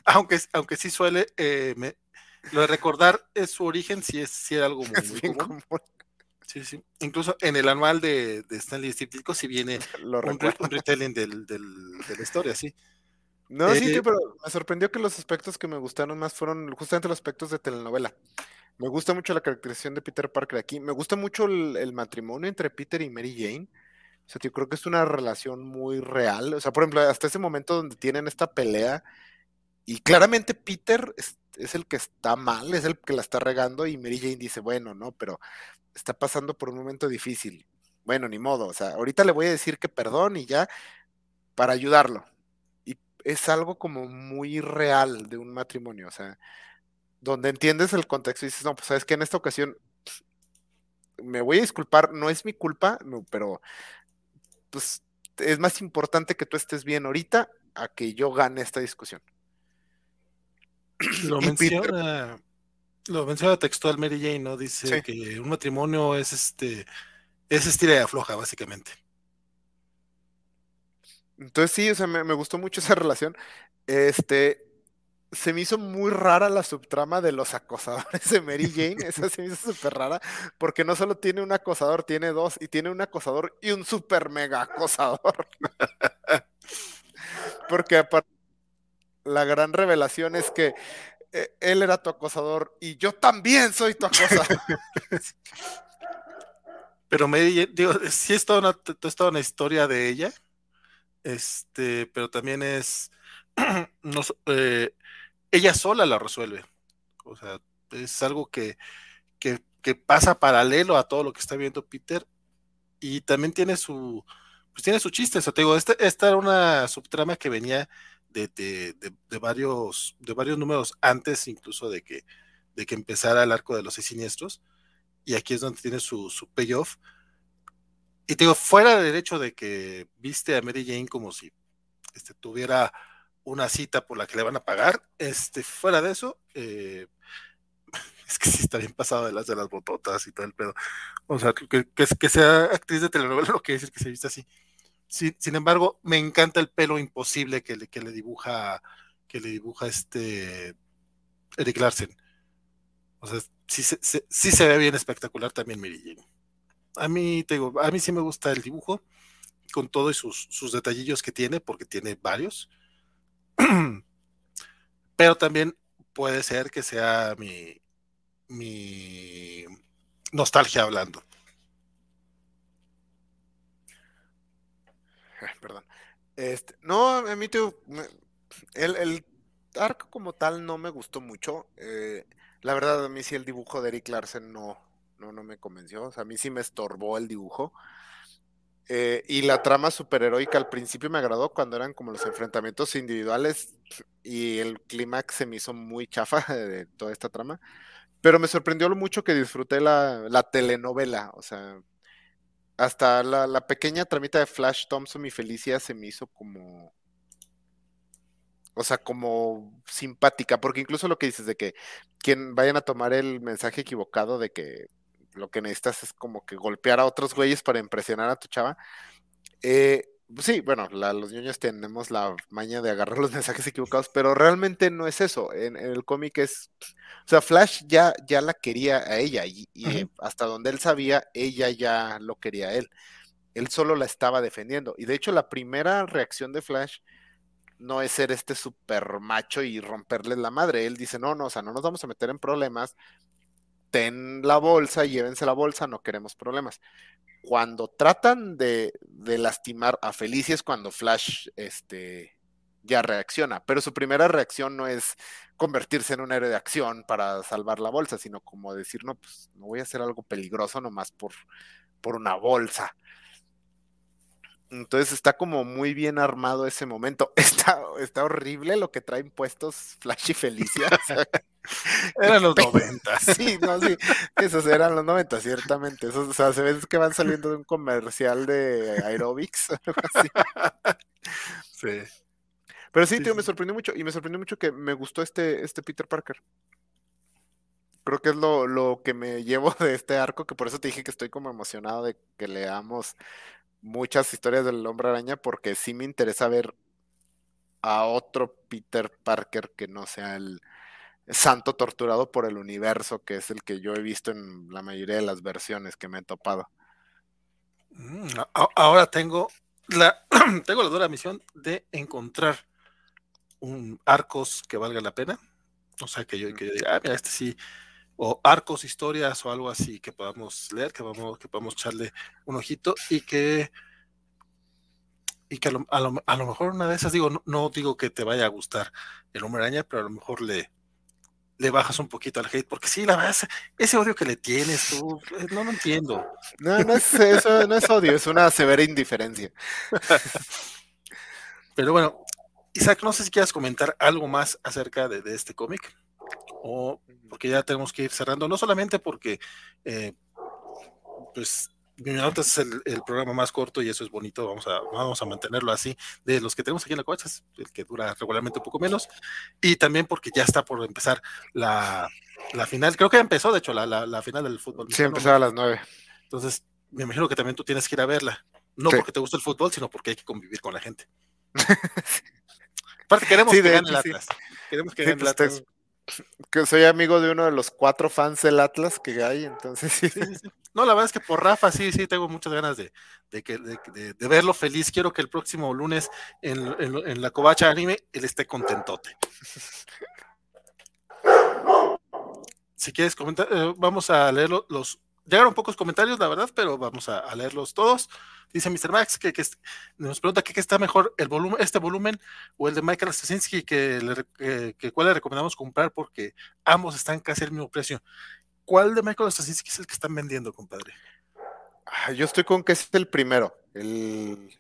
S1: aunque, aunque sí suele, eh, lo de recordar es su origen, sí, es, sí era algo muy, común. Sí, sí. Incluso en el anual de, de Stanley Steve sí viene un, retelling del, de la historia, sí.
S2: No, sí, eh, pero me sorprendió que los aspectos que me gustaron más fueron justamente los aspectos de telenovela. Me gusta mucho la caracterización de Peter Parker aquí. Me gusta mucho el, el matrimonio entre Peter y Mary Jane. O sea, yo creo que es una relación muy real. O sea, por ejemplo, hasta ese momento donde tienen esta pelea y claramente Peter es, el que está mal, es el que la está regando y Mary Jane dice, bueno, no, pero está pasando por un momento difícil. Bueno, ni modo, o sea, ahorita le voy a decir que perdón y ya para ayudarlo. Y es algo como muy real de un matrimonio, o sea, donde entiendes el contexto y dices, no, pues sabes que en esta ocasión me voy a disculpar, no es mi culpa, pero pues es más importante que tú estés bien ahorita a que yo gane esta discusión.
S1: Lo menciona, lo menciona textual Mary Jane, ¿no? Dice que un matrimonio es este, es estira y afloja, básicamente.
S2: Entonces sí, o sea, me, me, gustó mucho esa relación. Este, se me hizo muy rara la subtrama de los acosadores de Mary Jane. Esa se me hizo súper rara, porque no solo tiene un acosador, tiene dos, y tiene un acosador y un super mega acosador. porque aparte, la gran revelación es que eh, él era tu acosador y yo también soy tu acosador.
S1: pero Mary, digo, sí es toda una, toda una historia de ella, este, pero también es. no, eh, ella sola la resuelve. O sea, es algo que, que, pasa paralelo a todo lo que está viendo Peter y también tiene su, pues tiene su chiste. O sea, te digo, este, esta era una subtrama que venía de, de, varios, de varios números antes incluso de que, de que empezara el arco de los seis siniestros. Y aquí es donde tiene su, su payoff. Y te digo, fuera del hecho de que viste a Mary Jane como si este, tuviera una cita por la que le van a pagar. Este, fuera de eso, eh, es que sí está bien pasado de las de las bototas y todo el pedo. O sea, que, que, sea actriz de telenovela no quiere decir que se vista así. Sin embargo, me encanta el pelo imposible que le, que le dibuja, que le dibuja este Eric Larsen. O sea, sí, se ve bien espectacular también Mary A mí, te digo, a mí sí me gusta el dibujo, con todos sus, sus detallillos que tiene, porque tiene varios. Pero también puede ser que sea mi, mi nostalgia hablando.
S2: perdón. Este, no, a mí el, el, arco como tal no me gustó mucho. Eh, la verdad, a mí sí el dibujo de Eric Larsen no, no, no me convenció. O sea, a mí sí me estorbó el dibujo. Eh, y la trama superheroica al principio me agradó cuando eran como los enfrentamientos individuales y el clímax se me hizo muy chafa de toda esta trama. Pero me sorprendió lo mucho que disfruté la, la telenovela. O sea, hasta la, la, pequeña tramita de Flash Thompson y Felicia se me hizo como. O sea, como simpática. Porque incluso lo que dices de que quien vayan a tomar el mensaje equivocado de que lo que necesitas es como que golpear a otros güeyes para impresionar a tu chava. Eh, sí, bueno, los niños tenemos la maña de agarrar los mensajes equivocados, pero realmente no es eso. En, el cómic es, o sea, Flash ya, ya la quería a ella y, hasta donde él sabía, ella ya lo quería a él. Él solo la estaba defendiendo. Y de hecho, la primera reacción de Flash no es ser este super macho y romperle la madre. Él dice, no, no, o sea, no nos vamos a meter en problemas ten la bolsa, llévense la bolsa, no queremos problemas. Cuando tratan de, lastimar a Felicia es cuando Flash este, ya reacciona, pero su primera reacción no es convertirse en un héroe de acción para salvar la bolsa, sino como decir, no, pues no voy a hacer algo peligroso nomás por, por una bolsa. Entonces está como muy bien armado ese momento. Está, está horrible lo que traen puestos Flash y Felicia.
S1: eran los 90.
S2: Sí, no, sí. Esos eran los 90, ciertamente. o sea, se ve que van saliendo de un comercial de aerobics.
S1: Sí.
S2: Pero sí, tío, me sorprendió mucho. Y me sorprendió mucho que me gustó este, este Peter Parker. Creo que es lo, lo que me llevo de este arco, que por eso te dije que estoy como emocionado de que leamos muchas historias del hombre araña porque sí me interesa ver a otro Peter Parker que no sea el santo torturado por el universo, que es el que yo he visto en la mayoría de las versiones que me he topado.
S1: Mm, ahora tengo la, tengo la dura misión de encontrar un arcos que valga la pena. O sea, que yo, que diga, ah, mira, este sí, o arcos, historias o algo así que podamos leer, que, vamos, que podamos echarle un ojito y que y que a lo, a lo, mejor una de esas, digo, no, digo que te vaya a gustar el hombre araña, pero a lo mejor le, le bajas un poquito al hate, porque sí, la verdad, ese odio que le tienes, tú, eh, no lo entiendo.
S2: No, no es eso, no es odio, es una severa indiferencia.
S1: pero bueno, Isaac, no sé si quieras comentar algo más acerca de, este cómic, o porque ya tenemos que ir cerrando, no solamente porque, eh, pues, es el, el, programa más corto y eso es bonito, vamos a, vamos a mantenerlo así, de los que tenemos aquí en la covacha, es el que dura regularmente un poco menos, y también porque ya está por empezar la, la final, creo que empezó, de hecho, la, la, final del fútbol.
S2: Sí, empezó a las nueve.
S1: Entonces, me imagino que también tú tienes que ir a verla, no porque te gusta el fútbol, sino porque hay que convivir con la gente. Aparte, queremos que gane el Atlas. Queremos que gane el pues, Atlas.
S2: Que soy amigo de uno de los cuatro fans del Atlas que hay, entonces sí.
S1: No, la verdad es que por Rafa sí, sí, tengo muchas ganas de, de, verlo feliz. Quiero que el próximo lunes en, la covacha anime él esté contentote. Si quieres comentar, eh, vamos a leer los, llegaron pocos comentarios, la verdad, pero vamos a, leerlos todos. Dice Mr. Max que, nos pregunta que qué está mejor, el volumen, este volumen o el de Michael Stasinski, que, que, cuál le recomendamos comprar porque ambos están casi al mismo precio. ¿Cuál de Michael Straczynski es el que están vendiendo, compadre?
S2: Ah, yo estoy con que es el primero. El,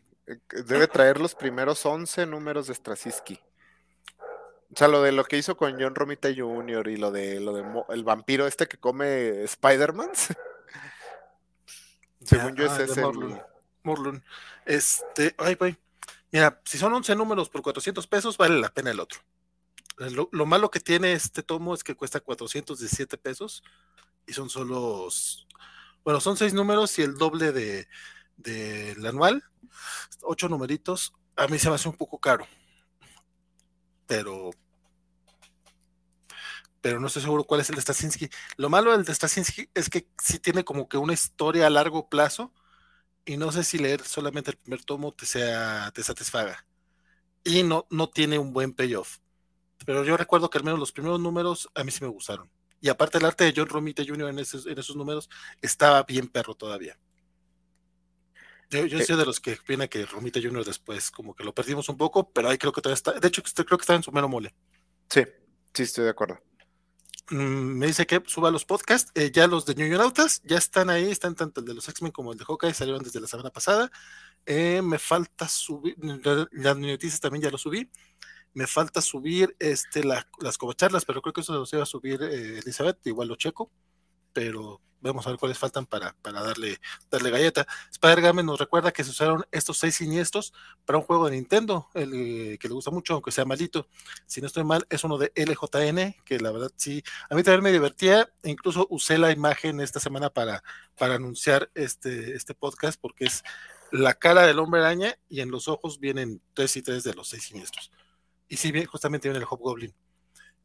S2: debe traer los primeros 11 números de Straczynski. O sea, lo de lo que hizo con John Romita Jr. y lo de lo de el vampiro este que come Spider-Man.
S1: Según yo, ese es el. Morlun. Este, ay, güey. Mira, si son 11 números por 400 pesos, vale la pena el otro. Lo, malo que tiene este tomo es que cuesta 417 pesos y son solo, bueno, son seis números y el doble de del anual, ocho numeritos, a mí se me hace un poco caro, pero pero no estoy seguro cuál es el de Stasinski. Lo malo del de Stasinski es que sí tiene como que una historia a largo plazo y no sé si leer solamente el primer tomo te sea te satisfaga. Y no, no tiene un buen payoff. Pero yo recuerdo que al menos los primeros números a mí sí me gustaron. Y aparte el arte de John Romita Jr. en esos, en esos números estaba bien perro todavía. Yo, yo eh. soy de los que opina que Romita Jr. después como que lo perdimos un poco, pero ahí creo que todavía está. De hecho, creo que está en su mero mole.
S2: Sí, sí, estoy de acuerdo.
S1: Mm, me dice que suba los podcasts. Eh, ya los de Nautas ya están ahí, están tanto el de los X-Men como el de Hawkeye, salieron desde la semana pasada. Eh, me falta subir, las noticias también ya lo subí me falta subir este, las covacharlas, pero creo que eso se va a subir eh, Elizabeth, igual lo checo, pero vamos a ver cuáles faltan para, para darle, darle galleta. Spider Game nos recuerda que se usaron estos seis siniestros para un juego de Nintendo, el eh, que le gusta mucho, aunque sea malito. Si no estoy mal, es uno de LJN, que la verdad sí, a mí también me divertía, incluso usé la imagen esta semana para, para anunciar este, este podcast, porque es la cara del hombre araña y en los ojos vienen tres y tres de los seis siniestros. Y sí, bien, justamente viene el Hobgoblin.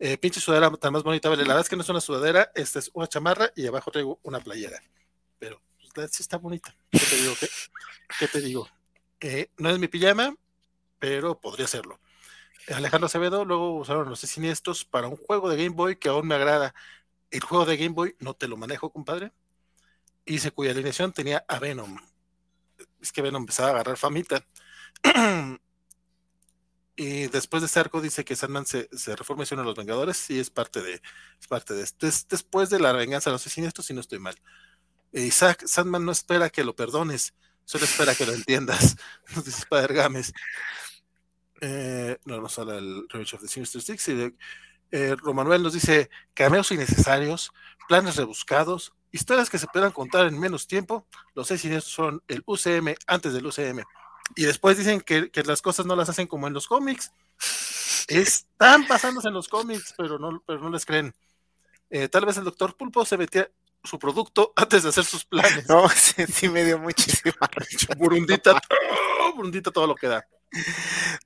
S1: Eh, pinche sudadera tan más bonita, vale. La verdad es que no es una sudadera, esta es una chamarra y abajo traigo una playera. Pero pues, sí está bonita. ¿Qué te digo? ¿Qué, te digo? No es mi pijama, pero podría serlo. Alejandro Acevedo luego usaron los siniestros para un juego de Game Boy que aún me agrada. El juego de Game Boy no te lo manejo, compadre. Se cuya alineación tenía a Venom. Es que Venom empezaba a agarrar famita. Y después de este arco dice que Sandman se, se reforma y uno de los Vengadores y es parte de, es parte de esto. después de la venganza de los siniestros, si no estoy mal. Isaac, Sandman no espera que lo perdones, solo espera que lo entiendas. Nos dice Spider Games. Eh, no nos habla el Revenge of the Sinister Six. Y eh, Romanuel nos dice cameos innecesarios, planes rebuscados, historias que se puedan contar en menos tiempo. Los seis siniestros son el UCM antes del UCM. Y después dicen que, las cosas no las hacen como en los cómics. Están pasándose en los cómics, pero no, pero no les creen. Eh, tal vez el doctor Pulpo se metía su producto antes de hacer sus planes.
S2: No, sí, me dio muchísima
S1: Burundita, burundita todo lo que da.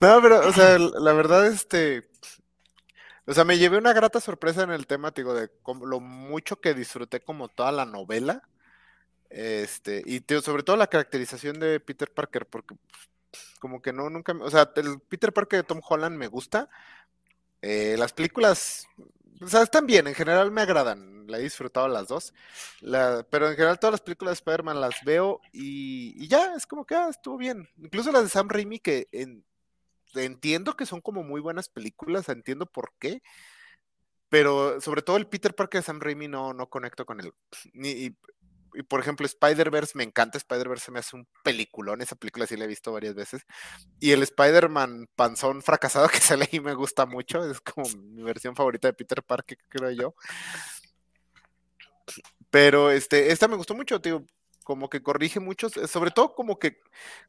S2: No, pero, o sea, la verdad, este. O sea, me llevé una grata sorpresa en el tema, digo, de lo mucho que disfruté como toda la novela. Este, y sobre todo la caracterización de Peter Parker, porque como que no, nunca, o sea, el Peter Parker de Tom Holland me gusta. Eh, las películas, o sea, están bien, en general me agradan, la he disfrutado las dos, pero en general todas las películas de Spider-Man las veo y, ya, es como que ah, estuvo bien. Incluso las de Sam Raimi, que entiendo que son como muy buenas películas, entiendo por qué, pero sobre todo el Peter Parker de Sam Raimi no, no conecto con él. Ni, y por ejemplo, Spider-Verse, me encanta Spider-Verse, me hace un peliculón, esa película sí la he visto varias veces. Y el Spider-Man panzón fracasado que sale ahí me gusta mucho, es como mi versión favorita de Peter Parker, creo yo. Pero este, esta me gustó mucho, tío, como que corrige muchos, sobre todo como que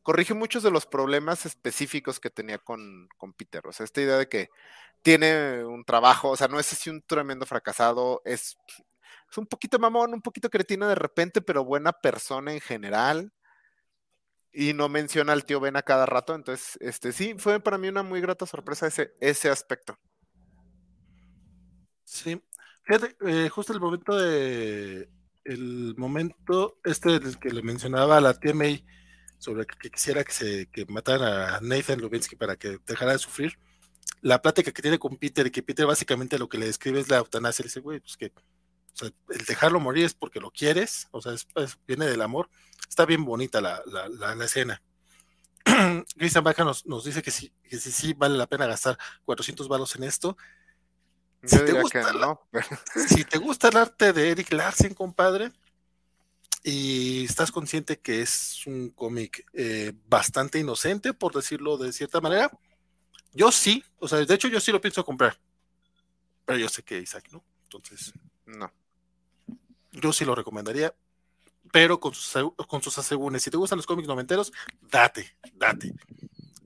S2: corrige muchos de los problemas específicos que tenía con, con Peter. O sea, esta idea de que tiene un trabajo, o sea, no es así un tremendo fracasado, es, es un poquito mamón, un poquito cretino de repente, pero buena persona en general. Y no menciona al tío Ben a cada rato, entonces, este sí, fue para mí una muy grata sorpresa ese, ese aspecto.
S1: Sí, fíjate, eh, justo el momento de, el momento este del que le mencionaba a la tía May sobre que, quisiera que se que mataran a Nathan Lubinsky para que dejara de sufrir, la plática que tiene con Peter que Peter básicamente lo que le describe es la eutanasia, le dice, güey, pues que el dejarlo morir es porque lo quieres, o sea, viene del amor. Está bien bonita la, la, escena. Christian Baca nos, nos, dice que sí, que sí, sí vale la pena gastar 400 balos en esto. Si te, gusta, no, si te gusta el arte de Eric Larsen, compadre, y estás consciente que es un cómic eh, bastante inocente, por decirlo de cierta manera, yo sí, o sea, de hecho yo sí lo pienso comprar, pero yo sé que Isaac no, entonces no. Yo sí lo recomendaría, pero con sus, con sus asegúnes. Si te gustan los cómics noventeros, date, date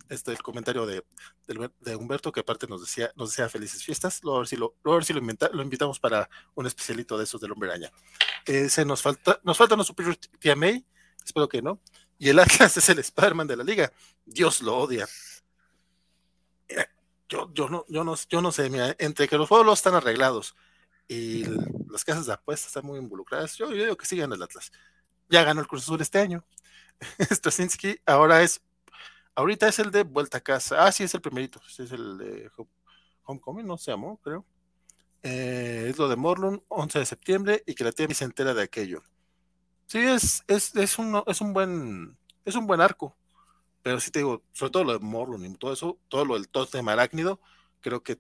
S1: este el comentario de, de, Humberto, que aparte nos decía, nos decía felices fiestas. Luego a ver si lo, a ver si lo, lo, invitamos para un especialito de esos del hombre araña. se nos falta, nos falta superior tía May, espero que no. Y el Atlas es el Spider-Man de la liga. Dios lo odia. Yo, yo, no, yo, no, yo no sé, mira, entre que los pueblos están arreglados y las casas de apuestas están muy involucradas, yo, yo digo que sigan el Atlas. Ya ganó el Cruz Azul este año. Straczynski ahora es Ahorita es el de Vuelta a Casa. Ah, sí, es el primerito. Es el de Homecoming, no se llamó, creo. Eh, es lo de Morlun, 11 de septiembre, y que la tía se entera de aquello. Sí, es, es, es, un, es un buen es un buen arco. Pero sí te digo, sobre todo lo de Morlun y todo eso, todo lo del tótem arácnido, creo que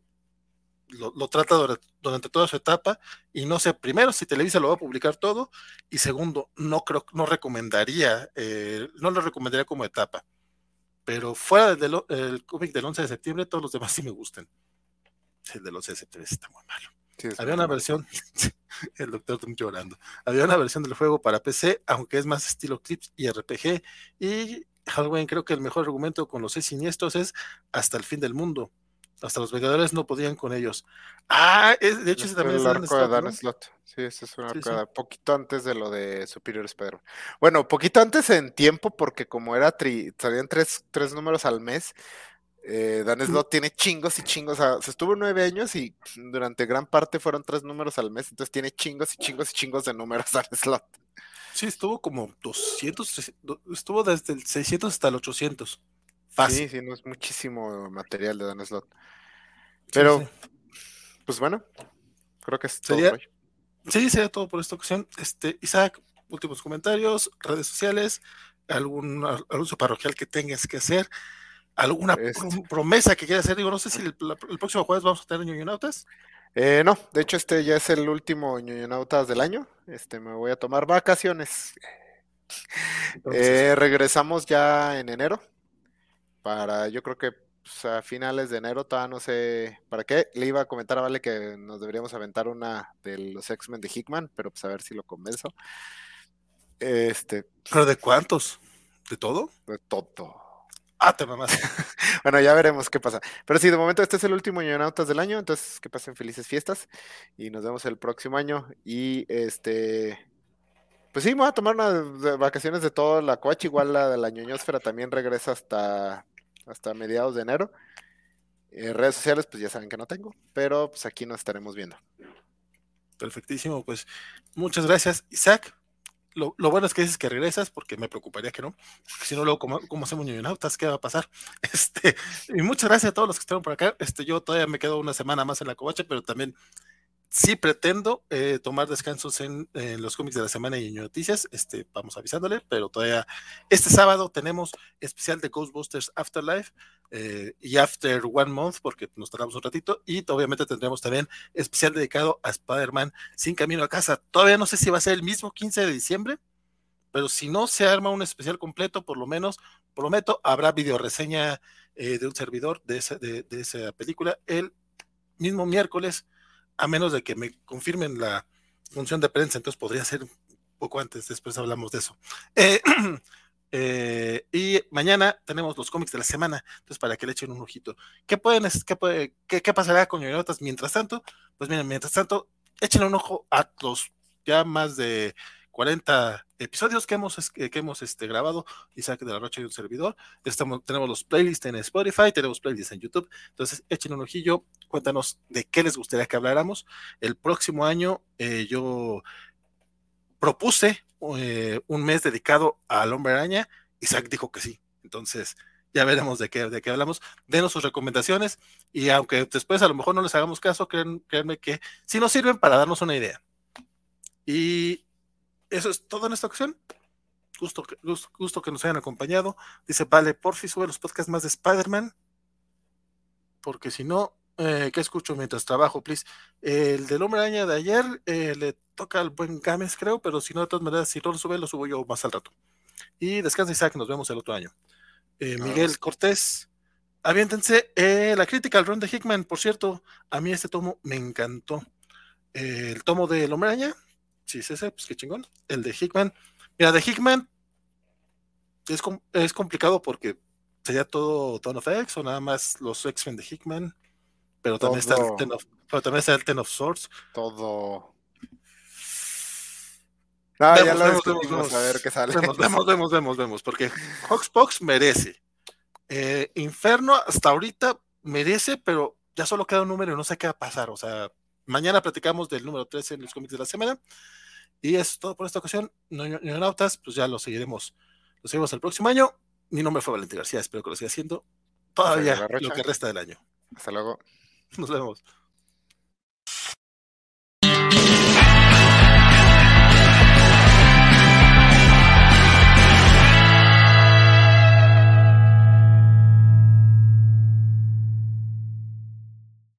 S1: lo, trata durante, toda su etapa. Y no sé, primero, si Televisa lo va a publicar todo, y segundo, no creo, no recomendaría, eh, no lo recomendaría como etapa pero fuera del cómic del 11 de septiembre, todos los demás sí me gustan. El del 11 de septiembre está muy malo. Había una versión, el doctor Doom llorando. Había una versión del juego para PC, aunque es más estilo clips y RPG. Y Halloween, creo que el mejor argumento con los seis siniestros es hasta el fin del mundo. Hasta los Vengadores no podían con ellos. Ah, de hecho, ese también es
S2: el arco de Dan Slot. Sí, ese es un arco poquito antes de lo de Superior Spider-Man. Bueno, poquito antes en tiempo, porque como era tri, salían tres, tres números al mes, eh, Dan Slot tiene chingos y chingos. O se estuvo nueve años y durante gran parte fueron tres números al mes, entonces tiene chingos y chingos y chingos de números Dan Slot.
S1: Sí, estuvo como 200, estuvo desde el 600 hasta el 800.
S2: Sí, sí, no es muchísimo material de Dan Slot. Pero, pues bueno, creo que es todo
S1: ¿Sería? Sí, sería todo por esta ocasión. Este, Isaac, últimos comentarios, redes sociales, algún anuncio parroquial que tengas que hacer, alguna este. promesa que quieras hacer. Digo, no sé si el, próximo jueves vamos a tener ñoñonautas.
S2: Eh, no, de hecho este ya es el último ñoñonautas del año. Este, me voy a tomar vacaciones. Eh, regresamos ya en enero para, yo creo que pues, a finales de enero, todavía no sé para qué. Le iba a comentar a Vale que nos deberíamos aventar una de los X-Men de Hickman, pero pues a ver si lo convenzo. Este.
S1: ¿Pero de cuántos? ¿De todo?
S2: De todo.
S1: Ah, te mamás.
S2: bueno, ya veremos qué pasa. Pero sí, de momento este es el último Ñonautas del año, entonces que pasen felices fiestas y nos vemos el próximo año. Y este. Pues sí, voy a tomar unas vacaciones de toda la coacha, igual la de la ñoñosfera también regresa hasta, hasta mediados de enero. En redes sociales, pues ya saben que no tengo, pero pues aquí nos estaremos viendo.
S1: Perfectísimo, pues muchas gracias, Isaac. Lo, bueno es que dices que regresas, porque me preocuparía que no, si no, luego, como, hacemos ñoñonautas? ¿Qué va a pasar? Este, y muchas gracias a todos los que estuvieron por acá. Este, yo todavía me quedo una semana más en la covacha, pero también sí pretendo eh, tomar descansos en, los cómics de la semana y en noticias, este, vamos avisándole, pero todavía este sábado tenemos especial de Ghostbusters Afterlife eh, y After One Month, porque nos tardamos un ratito, y obviamente tendremos también especial dedicado a Spider-Man sin camino a casa. Todavía no sé si va a ser el mismo 15 de diciembre, pero si no se arma un especial completo, por lo menos, prometo, habrá video reseña eh, de un servidor de esa, de, esa película el mismo miércoles, a menos de que me confirmen la función de prensa, entonces podría ser un poco antes, después hablamos de eso. Eh, eh, y mañana tenemos los cómics de la semana, entonces para que le echen un ojito. ¿Qué pueden, qué, qué, qué pasará con Yoyotas mientras tanto? Pues miren, mientras tanto, echen un ojo a los ya más de 40 episodios que hemos, que hemos este, grabado, Isaac de la Rocha y un servidor. Estamos, tenemos los playlists en Spotify, tenemos playlists en YouTube. Entonces, echen un ojillo, cuéntanos de qué les gustaría que habláramos. El próximo año eh, yo propuse eh, un mes dedicado al hombre araña. Isaac dijo que sí. Entonces, ya veremos de qué, de qué hablamos. Denos sus recomendaciones y aunque después a lo mejor no les hagamos caso, créanme que sí nos sirven para darnos una idea. Y eso es todo en esta ocasión. Gusto, gusto, que nos hayan acompañado. Dice, vale, porfi, sube los podcasts más de Spider-Man. Porque si no, eh, ¿qué escucho mientras trabajo, please? el del hombre araña de ayer eh, le toca al buen Games, creo, pero si no, de todas maneras, si no lo sube, lo subo yo más al rato. Y descansa Isaac, nos vemos el otro año. Eh, Miguel Cortés, aviéntense la crítica al run de Hickman. Por cierto, a mí este tomo me encantó. el tomo del hombre araña, Sí, sí, sí, pues qué chingón. El de Hickman. Mira, de Hickman es, es complicado porque sería todo Ton of X o nada más los X-Men de Hickman. Pero también, está el Ten of, pero también está el Ten of Swords.
S2: Todo. Ah, vemos, ya lo vemos, vemos, a ver qué sale.
S1: Vemos, vemos, vemos, vemos, vemos, porque Hawksbox merece. Eh, Inferno hasta ahorita merece, pero ya solo queda un número y no sé qué va a pasar. O sea, mañana platicamos del número 13 en los cómics de la semana. Y es todo por esta ocasión. Neonautas, pues ya lo seguiremos. Lo seguimos el próximo año. Mi nombre fue Valentín García. Espero que lo siga haciendo todavía lo que resta del año.
S2: Hasta luego.
S1: Nos vemos.